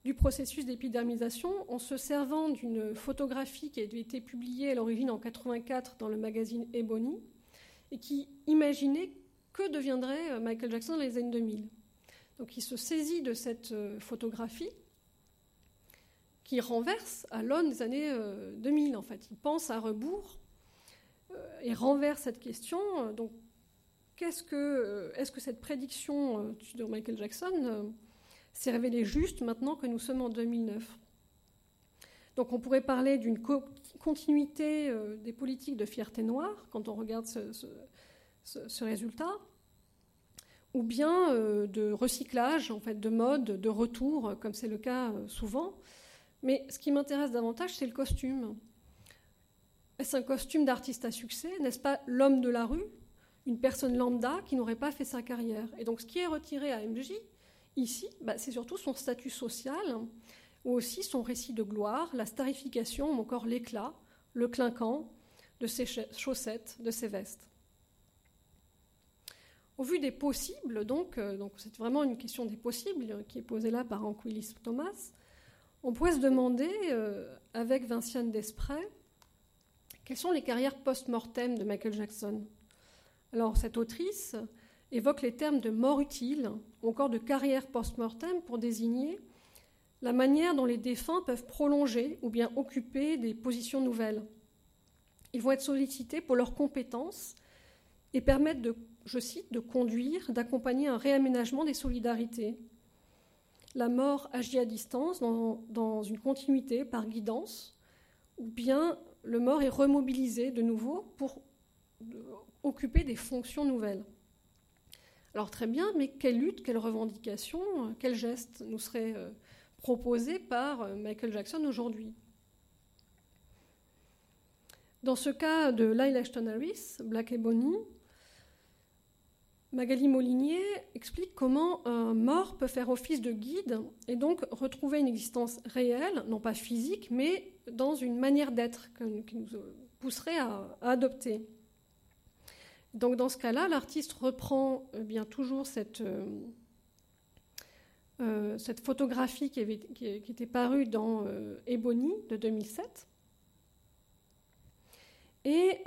Speaker 1: du processus d'épidermisation en se servant d'une photographie qui a été publiée à l'origine en 84 dans le magazine Ebony et qui imaginait que deviendrait euh, Michael Jackson dans les années 2000. Donc il se saisit de cette euh, photographie qui renverse à l'aune des années 2000 en fait. Il pense à rebours et renverse cette question. Euh, est-ce que cette prédiction euh, de Michael Jackson euh, s'est révélée juste maintenant que nous sommes en 2009 Donc on pourrait parler d'une continuité des politiques de fierté noire quand on regarde ce, résultat, ou bien de recyclage, en fait, de mode, de retour, comme c'est le cas souvent. Mais ce qui m'intéresse davantage, c'est le costume. Est-ce un costume d'artiste à succès? N'est-ce pas l'homme de la rue? Une personne lambda qui n'aurait pas fait sa carrière. Et donc ce qui est retiré à MJ, ici, bah, c'est surtout son statut social, ou aussi son récit de gloire, la starification, ou encore l'éclat, le clinquant de ses chaussettes, de ses vestes. Au vu des possibles, donc, euh, c'est vraiment une question des possibles qui est posée là par Anquilis Thomas, on pourrait se demander, euh, avec Vinciane Desprez, quelles sont les carrières post-mortem de Michael Jackson? Alors, cette autrice évoque les termes de mort utile ou encore de carrière post-mortem pour désigner la manière dont les défunts peuvent prolonger ou bien occuper des positions nouvelles. Ils vont être sollicités pour leurs compétences et permettre de, je cite, de conduire, d'accompagner un réaménagement des solidarités. La mort agit à distance, dans une continuité, par guidance, ou bien le mort est remobilisé de nouveau pour occuper des fonctions nouvelles. Alors très bien, mais quelle lutte, quelle revendication, quel geste nous serait euh, proposé par euh, Michael Jackson aujourd'hui? Dans ce cas de Lyle Ashton Harris, Black Ebony, Magali Molinier explique comment un mort peut faire office de guide et donc retrouver une existence réelle, non pas physique, mais dans une manière d'être qui nous pousserait à, adopter. Donc dans ce cas-là, l'artiste reprend eh bien toujours cette, euh, euh, photographie qui, était parue dans euh, Ebony de 2007. Et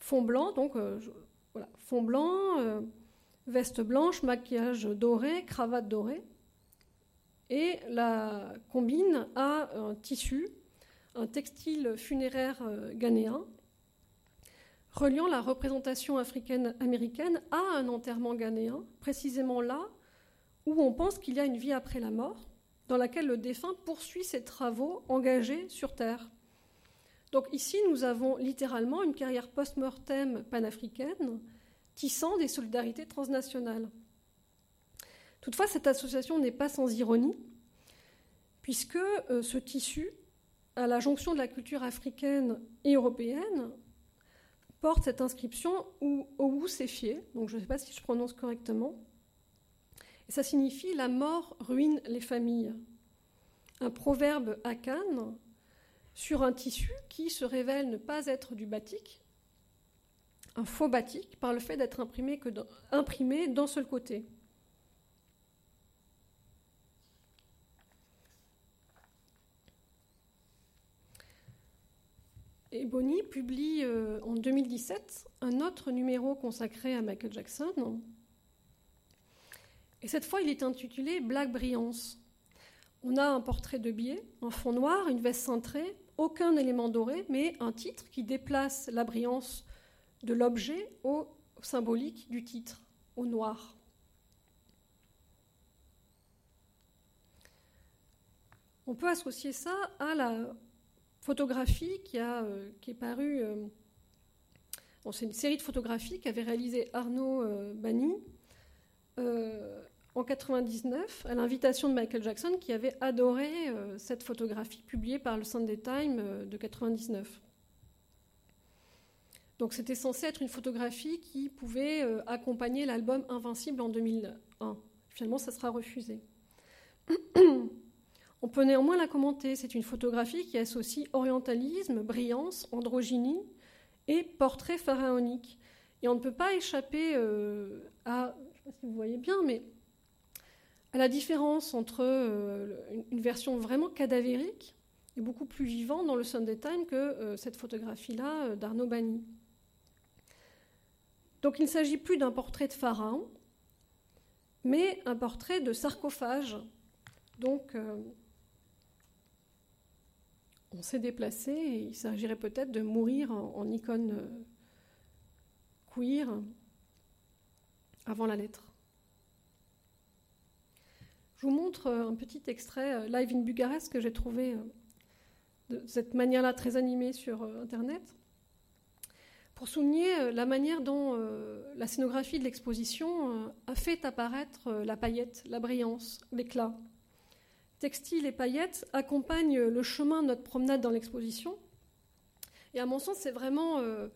Speaker 1: fond blanc, donc fond blanc, veste blanche, maquillage doré, cravate dorée, et la combine à un tissu un textile funéraire euh, ghanéen, reliant la représentation africaine-américaine à un enterrement ghanéen, précisément là où on pense qu'il y a une vie après la mort, dans laquelle le défunt poursuit ses travaux engagés sur Terre. Donc ici, nous avons littéralement une carrière post-mortem panafricaine tissant des solidarités transnationales. Toutefois, cette association n'est pas sans ironie, puisque euh, ce tissu à la jonction de la culture africaine et européenne, porte cette inscription ou Sefié, donc je ne sais pas si je prononce correctement. Et ça signifie la mort ruine les familles. Un proverbe à Cannes sur un tissu qui se révèle ne pas être du batik, un faux batik, par le fait d'être imprimé d'un seul côté. Ebony publie euh, en 2017 un autre numéro consacré à Michael Jackson. Et cette fois, il est intitulé Black Brillance. On a un portrait de biais, un fond noir, une veste cintrée, aucun élément doré, mais un titre qui déplace la brillance de l'objet au symbolique du titre, au noir. On peut associer ça à la photographie qui, a, euh, qui est parue. Euh, c'est une série de photographies qu'avait réalisé Arnaud euh, Bani en 99 à l'invitation de Michael Jackson qui avait adoré cette photographie publiée par le Sunday Times de 99. Donc c'était censé être une photographie qui pouvait accompagner l'album Invincible en 2001. Finalement, ça sera refusé. <clears throat> On peut néanmoins la commenter. C'est une photographie qui associe orientalisme, brillance, androgynie et portrait pharaonique. Et on ne peut pas échapper euh, à, je sais pas si vous voyez bien, mais à la différence entre euh, une version vraiment cadavérique et beaucoup plus vivante dans le Sunday Times que euh, cette photographie-là d'Arnaud Bani. Donc il ne s'agit plus d'un portrait de pharaon, mais un portrait de sarcophage. Donc on s'est déplacé et il s'agirait peut-être de mourir en, icône euh, queer avant la lettre. Je vous montre euh, un petit extrait euh, live in Bucarest que j'ai trouvé de cette manière-là très animée sur Internet pour souligner la manière dont la scénographie de l'exposition a fait apparaître la paillette, la brillance, l'éclat textiles et paillettes accompagnent le chemin de notre promenade dans l'exposition. Et à mon sens, c'est vraiment euh,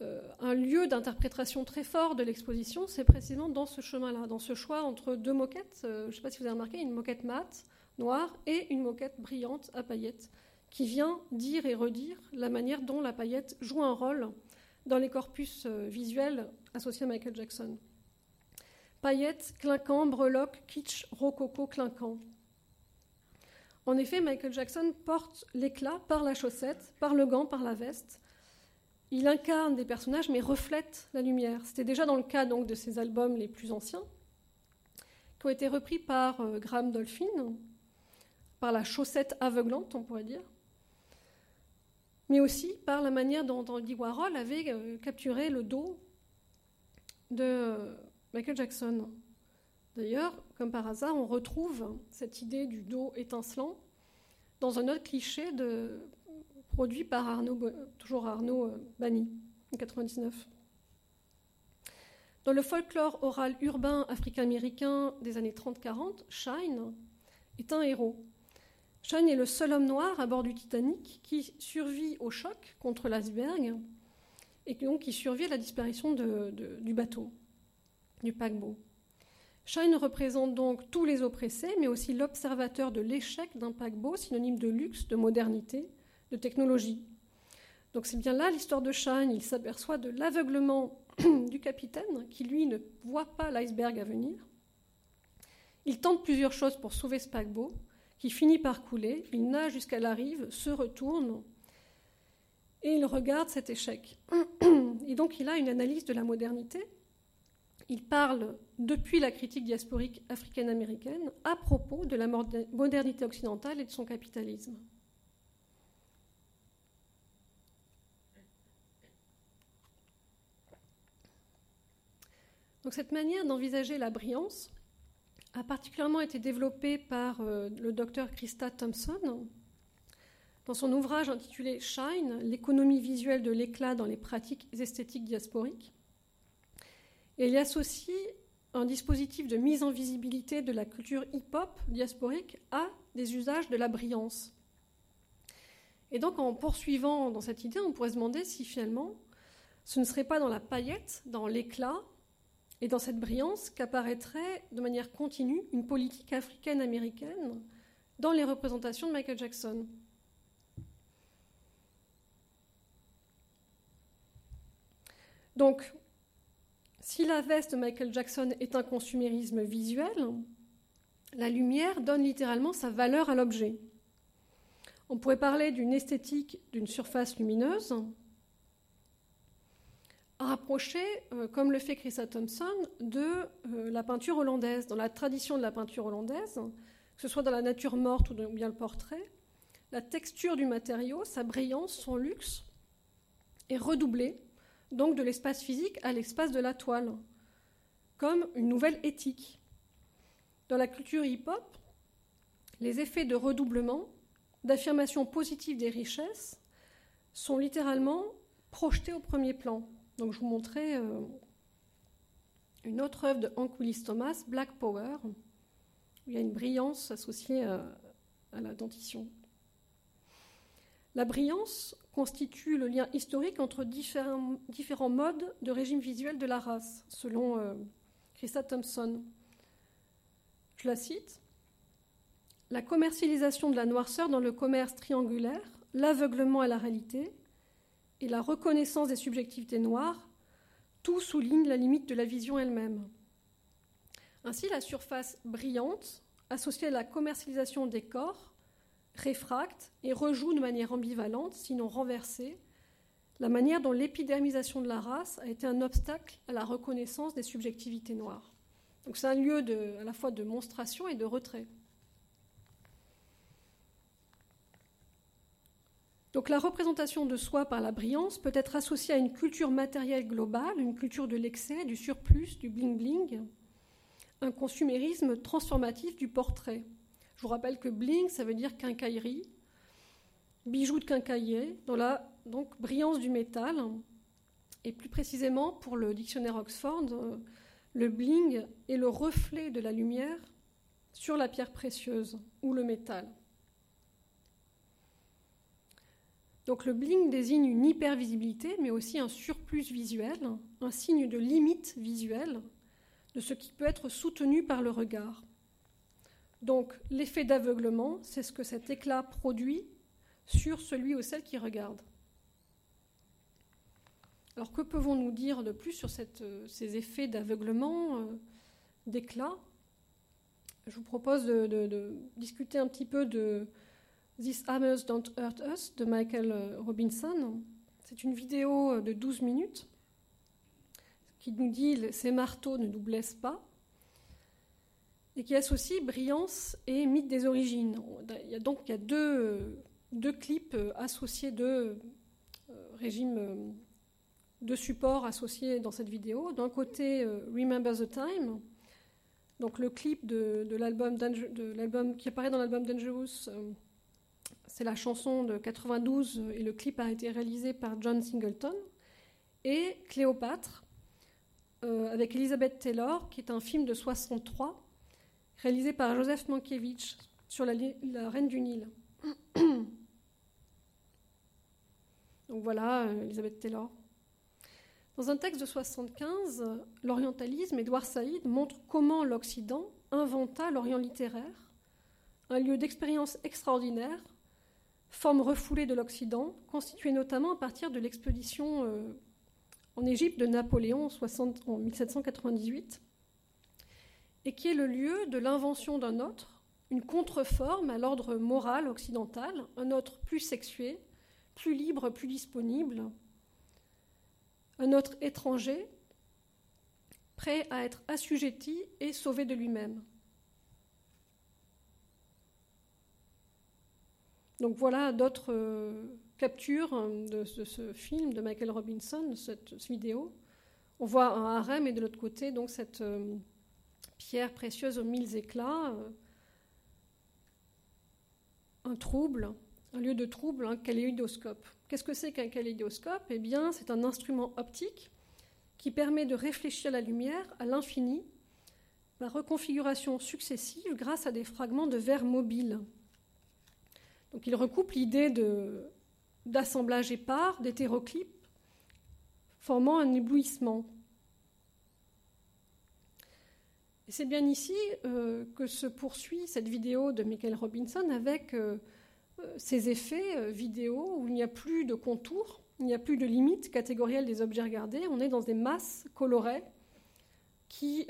Speaker 1: euh, un lieu d'interprétation très fort de l'exposition. C'est précisément dans ce chemin-là, dans ce choix entre deux moquettes. Euh, je ne sais pas si vous avez remarqué, une moquette mate, noire, et une moquette brillante à paillettes, qui vient dire et redire la manière dont la paillette joue un rôle dans les corpus visuels associés à Michael Jackson. Paillettes, clinquant, breloque, kitsch, rococo, clinquant. En effet, Michael Jackson porte l'éclat par la chaussette, par le gant, par la veste. Il incarne des personnages mais reflète la lumière. C'était déjà dans le cas donc, de ses albums les plus anciens, qui ont été repris par euh, Graham Dolphin, par la chaussette aveuglante, on pourrait dire, mais aussi par la manière dont Andy Warhol avait euh, capturé le dos de euh, Michael Jackson. D'ailleurs, comme par hasard, on retrouve cette idée du dos étincelant dans un autre cliché produit par Arnaud, toujours Arnaud euh, Bani, en 1999. Dans le folklore oral urbain africain-américain des années 30-40, Shine est un héros. Shine est le seul homme noir à bord du Titanic qui survit au choc contre l'iceberg et donc qui survit à la disparition du bateau, du paquebot. Shine représente donc tous les oppressés, mais aussi l'observateur de l'échec d'un paquebot, synonyme de luxe, de modernité, de technologie. Donc c'est bien là l'histoire de Shine. Il s'aperçoit de l'aveuglement <clears throat> du capitaine, qui lui ne voit pas l'iceberg à venir. Il tente plusieurs choses pour sauver ce paquebot, qui finit par couler. Il nage jusqu'à la rive, se retourne, et il regarde cet échec. <clears throat> Et donc il a une analyse de la modernité. Il parle depuis la critique diasporique africaine-américaine à propos de la modernité occidentale et de son capitalisme. Cette manière d'envisager la brillance a particulièrement été développée par euh, le docteur Christa Thompson dans son ouvrage intitulé Shine, l'économie visuelle de l'éclat dans les pratiques esthétiques diasporiques. Et il y associe un dispositif de mise en visibilité de la culture hip-hop diasporique à des usages de la brillance. Et donc en poursuivant dans cette idée, on pourrait se demander si finalement ce ne serait pas dans la paillette, dans l'éclat, et dans cette brillance qu'apparaîtrait de manière continue une politique africaine-américaine dans les représentations de Michael Jackson. Donc, si la veste de Michael Jackson est un consumérisme visuel, la lumière donne littéralement sa valeur à l'objet. On pourrait parler d'une esthétique d'une surface lumineuse, rapprocher, euh, comme le fait Christa Thompson, de euh, la peinture hollandaise. Dans la tradition de la peinture hollandaise, que ce soit dans la nature morte ou bien le portrait, la texture du matériau, sa brillance, son luxe, est redoublée, donc de l'espace physique à l'espace de la toile, comme une nouvelle éthique. Dans la culture hip-hop, les effets de redoublement, d'affirmation positive des richesses, sont littéralement projetés au premier plan. Donc je vous montrais euh, une autre œuvre de Hank Willis Thomas, Black Power, où il y a une brillance associée à, la dentition. La brillance constitue le lien historique entre différents, modes de régime visuel de la race, selon euh, Christa Thompson. Je la cite. La commercialisation de la noirceur dans le commerce triangulaire, l'aveuglement à la réalité, et la reconnaissance des subjectivités noires, tout souligne la limite de la vision elle-même. Ainsi, la surface brillante, associée à la commercialisation des corps, réfracte et rejoue de manière ambivalente, sinon renversée, la manière dont l'épidermisation de la race a été un obstacle à la reconnaissance des subjectivités noires. Donc c'est un lieu à la fois de monstration et de retrait. Donc la représentation de soi par la brillance peut être associée à une culture matérielle globale, une culture de l'excès, du surplus, du bling-bling, un consumérisme transformatif du portrait. Je vous rappelle que bling, ça veut dire quincaillerie, bijoux de quincailler, dans la donc, brillance du métal. Et plus précisément, pour le dictionnaire Oxford, le bling est le reflet de la lumière sur la pierre précieuse ou le métal. Donc le bling désigne une hypervisibilité, mais aussi un surplus visuel, un signe de limite visuelle de ce qui peut être soutenu par le regard. Donc l'effet d'aveuglement, c'est ce que cet éclat produit sur celui ou celle qui regarde. Alors que pouvons-nous dire de plus sur ces effets d'aveuglement, euh, d'éclat? Je vous propose de, discuter un petit peu de, These Hammers Don't Hurt Us de Michael euh, Robinson. C'est une vidéo euh, de 12 minutes qui nous dit Ces marteaux ne nous blessent pas et qui associe brillance et mythe des origines. Il y a donc il y a deux, clips euh, associés, deux régimes de support associés dans cette vidéo. D'un côté, Remember the Time, donc le clip de, l'album qui apparaît dans l'album Dangerous c'est la chanson de 92 et le clip a été réalisé par John Singleton. Et Cléopâtre, euh, avec Elizabeth Taylor, qui est un film de 63, réalisé par Joseph Mankiewicz sur la, Reine du Nil. <clears throat> Donc voilà, euh, Elizabeth Taylor. Dans un texte de 75, l'orientalisme, Édouard Saïd montre comment l'Occident inventa l'Orient littéraire, un lieu d'expérience extraordinaire, forme refoulée de l'Occident, constituée notamment à partir de l'expédition euh, en Égypte de Napoléon en 1798, et qui est le lieu de l'invention d'un autre, une contreforme à l'ordre moral occidental, un autre plus sexué, plus libre, plus disponible, un autre étranger, prêt à être assujetti et sauvé de lui-même. Donc voilà d'autres euh, captures hein, de, ce film de Michael Robinson, cette, vidéo. On voit un harem et de l'autre côté donc cette euh, pierre précieuse aux mille éclats, euh, un trouble, un lieu de trouble, un kaléidoscope. Qu'est-ce que c'est qu'un kaléidoscope? Eh bien, c'est un instrument optique qui permet de réfléchir la lumière à l'infini par reconfiguration successive grâce à des fragments de verre mobile. Donc il recoupe l'idée d'assemblage épars, d'hétéroclipes, formant un éblouissement. Et c'est bien ici euh, que se poursuit cette vidéo de Michael Robinson avec euh, euh, ces effets vidéo où il n'y a plus de contours, il n'y a plus de limite catégorielle des objets regardés, on est dans des masses colorées qui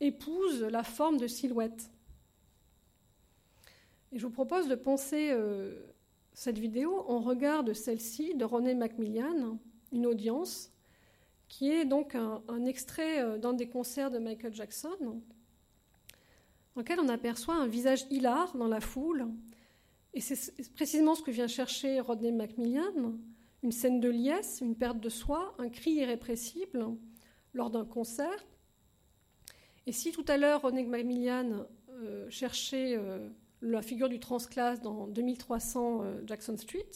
Speaker 1: épousent la forme de silhouette. Et je vous propose de penser euh, cette vidéo en regard de celle-ci de René Macmillan, une audience, qui est donc un, extrait euh, d'un des concerts de Michael Jackson, dans lequel on aperçoit un visage hilar dans la foule. Et c'est précisément ce que vient chercher Rodney Macmillan, une scène de liesse, une perte de soi, un cri irrépressible lors d'un concert. Et si tout à l'heure Rodney Macmillan euh, cherchait la figure du transclasse dans 2300 euh, Jackson Street.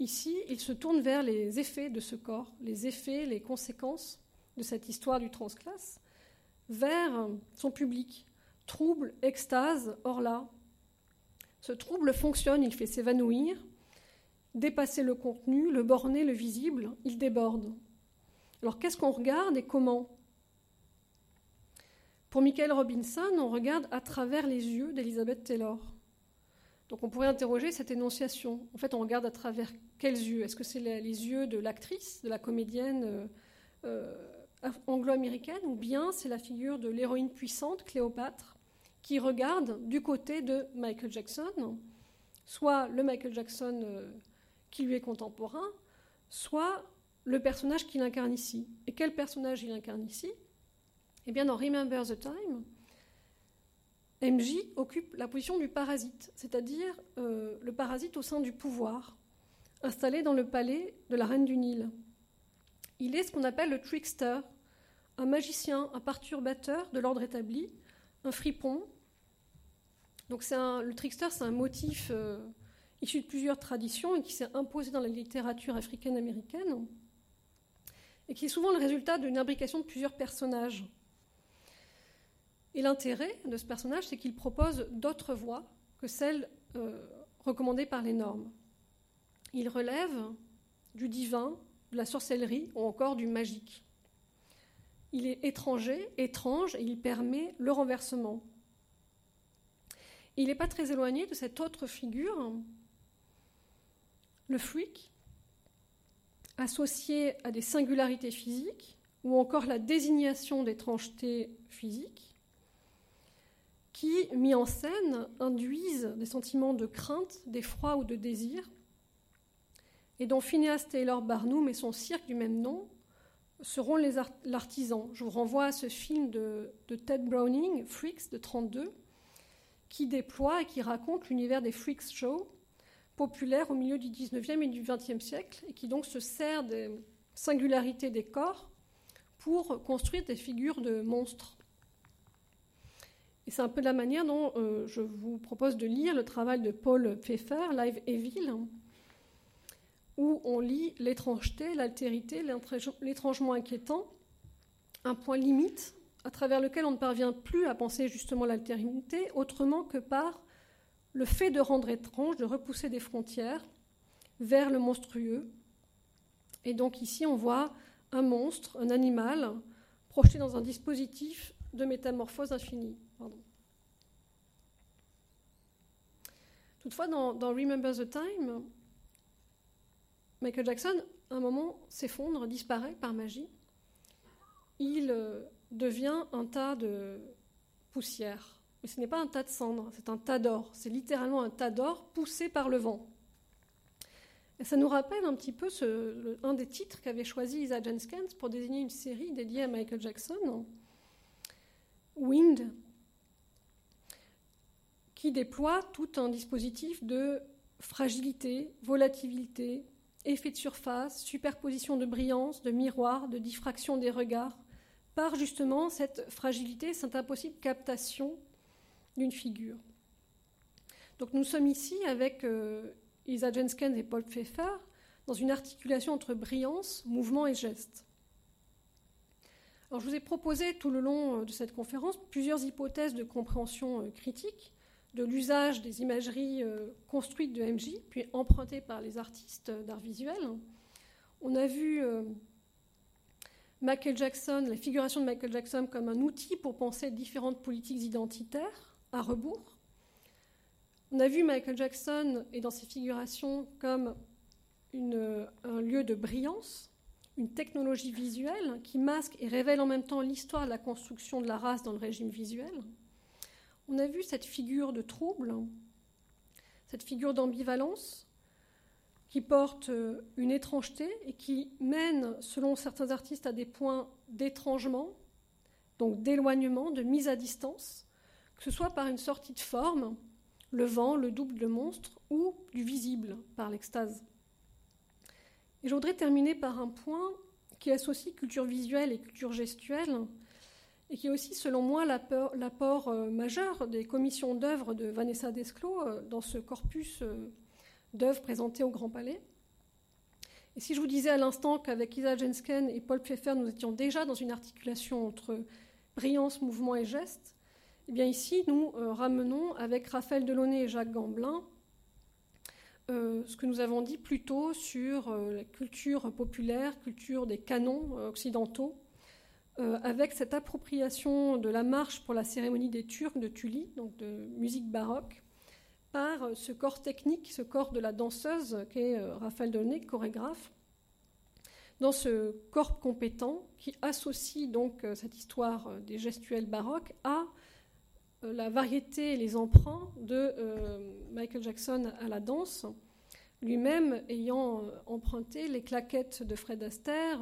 Speaker 1: Ici, il se tourne vers les effets de ce corps, les effets, les conséquences de cette histoire du transclasse, vers son public. Trouble, extase, or là. Ce trouble fonctionne, il fait s'évanouir, dépasser le contenu, le borner, le visible, il déborde. Alors qu'est-ce qu'on regarde et comment? Pour Michael Robinson, on regarde à travers les yeux d'Elizabeth Taylor. Donc on pourrait interroger cette énonciation. En fait, on regarde à travers quels yeux? Est-ce que c'est les, yeux de l'actrice, de la comédienne euh, euh, anglo-américaine, ou bien c'est la figure de l'héroïne puissante, Cléopâtre, qui regarde du côté de Michael Jackson, soit le Michael Jackson euh, qui lui est contemporain, soit le personnage qu'il incarne ici. Et quel personnage il incarne ici? Eh bien, dans Remember the Time, MJ occupe la position du parasite, c'est-à-dire euh, le parasite au sein du pouvoir, installé dans le palais de la reine du Nil. Il est ce qu'on appelle le trickster, un magicien, un perturbateur de l'ordre établi, un fripon. Donc le trickster, c'est un motif euh, issu de plusieurs traditions et qui s'est imposé dans la littérature africaine-américaine et qui est souvent le résultat d'une imbrication de plusieurs personnages. Et l'intérêt de ce personnage, c'est qu'il propose d'autres voies que celles euh, recommandées par les normes. Il relève du divin, de la sorcellerie ou encore du magique. Il est étranger, étrange, et il permet le renversement. il n'est pas très éloigné de cette autre figure, le freak, associé à des singularités physiques, ou encore la désignation d'étrangeté physique, qui, mis en scène, induisent des sentiments de crainte, d'effroi ou de désir, et dont Phineas Taylor Barnum et son cirque du même nom seront l'artisan. Je vous renvoie à ce film de, Ted Browning, Freaks, de 32, qui déploie et qui raconte l'univers des Freaks Show, populaire au milieu du 19e et du 20e siècle, et qui donc se sert des singularités des corps pour construire des figures de monstres. Et c'est un peu la manière dont euh, je vous propose de lire le travail de Paul Pfeffer, Live Evil, où on lit l'étrangeté, l'altérité, l'étrangement inquiétant, un point limite à travers lequel on ne parvient plus à penser justement l'altérité autrement que par le fait de rendre étrange, de repousser des frontières vers le monstrueux. Et donc ici, on voit un monstre, un animal, projeté dans un dispositif de métamorphose infinie. Toutefois, dans, Remember the Time, Michael Jackson, à un moment, s'effondre, disparaît par magie. Il euh, devient un tas de poussière. Mais ce n'est pas un tas de cendres, c'est un tas d'or. C'est littéralement un tas d'or poussé par le vent. Et ça nous rappelle un petit peu un des titres qu'avait choisi Isa Jenskens pour désigner une série dédiée à Michael Jackson, Wind, qui déploie tout un dispositif de fragilité, volatilité, effet de surface, superposition de brillance, de miroir, de diffraction des regards, par justement cette fragilité, cette impossible captation d'une figure. Donc nous sommes ici avec euh, Isa Jenskens et Paul Pfeffer dans une articulation entre brillance, mouvement et geste. Alors, je vous ai proposé tout le long euh, de cette conférence plusieurs hypothèses de compréhension euh, critique de l'usage des imageries euh, construites de MJ, puis empruntées par les artistes d'art visuel. On a vu Michael Jackson, la figuration de Michael Jackson comme un outil pour penser différentes politiques identitaires à rebours. On a vu Michael Jackson et dans ses figurations comme un lieu de brillance, une technologie visuelle qui masque et révèle en même temps l'histoire de la construction de la race dans le régime visuel. On a vu cette figure de trouble, cette figure d'ambivalence qui porte euh, une étrangeté et qui mène, selon certains artistes, à des points d'étrangement, donc d'éloignement, de mise à distance, que ce soit par une sortie de forme, le vent, le double de monstre, ou du visible par l'extase. Et je voudrais terminer par un point qui associe culture visuelle et culture gestuelle, et qui est aussi, selon moi, l'apport euh, majeur des commissions d'œuvres de Vanessa Desclos euh, dans ce corpus euh, d'œuvres présentées au Grand Palais. Et si je vous disais à l'instant qu'avec Isa Jensken et Paul Pfeffer, nous étions déjà dans une articulation entre brillance, mouvement et geste, eh bien ici, nous ramenons avec Raphaël Delaunay et Jacques Gamblin ce que nous avons dit plus tôt sur la culture populaire, culture des canons occidentaux, avec cette appropriation de la marche pour la cérémonie des Turcs de Tully, donc de musique baroque, par ce corps technique, ce corps de la danseuse qu'est Raphaël Delaunay, chorégraphe, dans ce corps compétent qui associe donc cette histoire des gestuels baroques à euh, la variété et les emprunts de euh, Michael Jackson à la danse, lui-même ayant euh, emprunté les claquettes de Fred Astaire,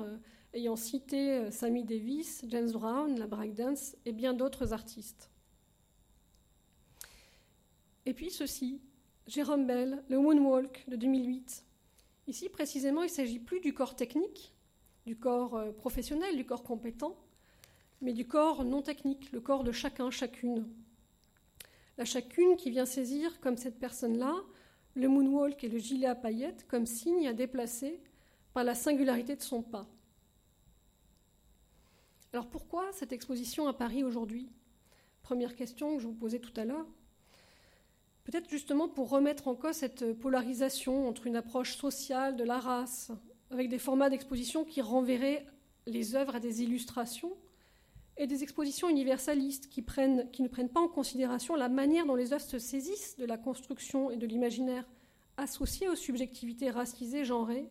Speaker 1: ayant cité Sammy Davis, James Brown, la breakdance et bien d'autres artistes. Et puis ceci, Jérôme Bell, le Moonwalk de 2008. Ici, précisément, il ne s'agit plus du corps technique, du corps professionnel, du corps compétent, mais du corps non technique, le corps de chacun, chacune la chacune qui vient saisir, comme cette personne-là, le moonwalk et le gilet à paillettes comme signe à déplacer par la singularité de son pas. Alors pourquoi cette exposition à Paris aujourd'hui? Première question que je vous posais tout à l'heure. Peut-être justement pour remettre en cause cette polarisation entre une approche sociale de la race, avec des formats d'exposition qui renverraient les œuvres à des illustrations, et des expositions universalistes qui, ne prennent pas en considération la manière dont les œuvres se saisissent de la construction et de l'imaginaire associés aux subjectivités racisées, genrées,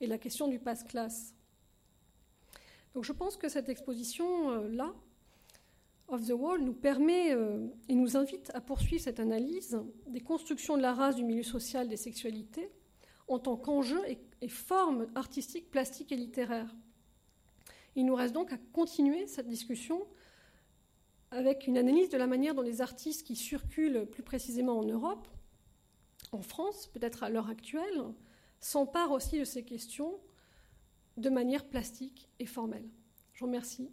Speaker 1: et la question du passe-classe. Donc je pense que cette exposition-là, euh, Of the Wall, nous permet euh, et nous invite à poursuivre cette analyse des constructions de la race, du milieu social, des sexualités, en tant qu'enjeu et, et forme artistique, plastique et littéraire. Il nous reste donc à continuer cette discussion avec une analyse de la manière dont les artistes qui circulent plus précisément en Europe, en France, peut-être à l'heure actuelle, s'emparent aussi de ces questions de manière plastique et formelle. Je vous remercie.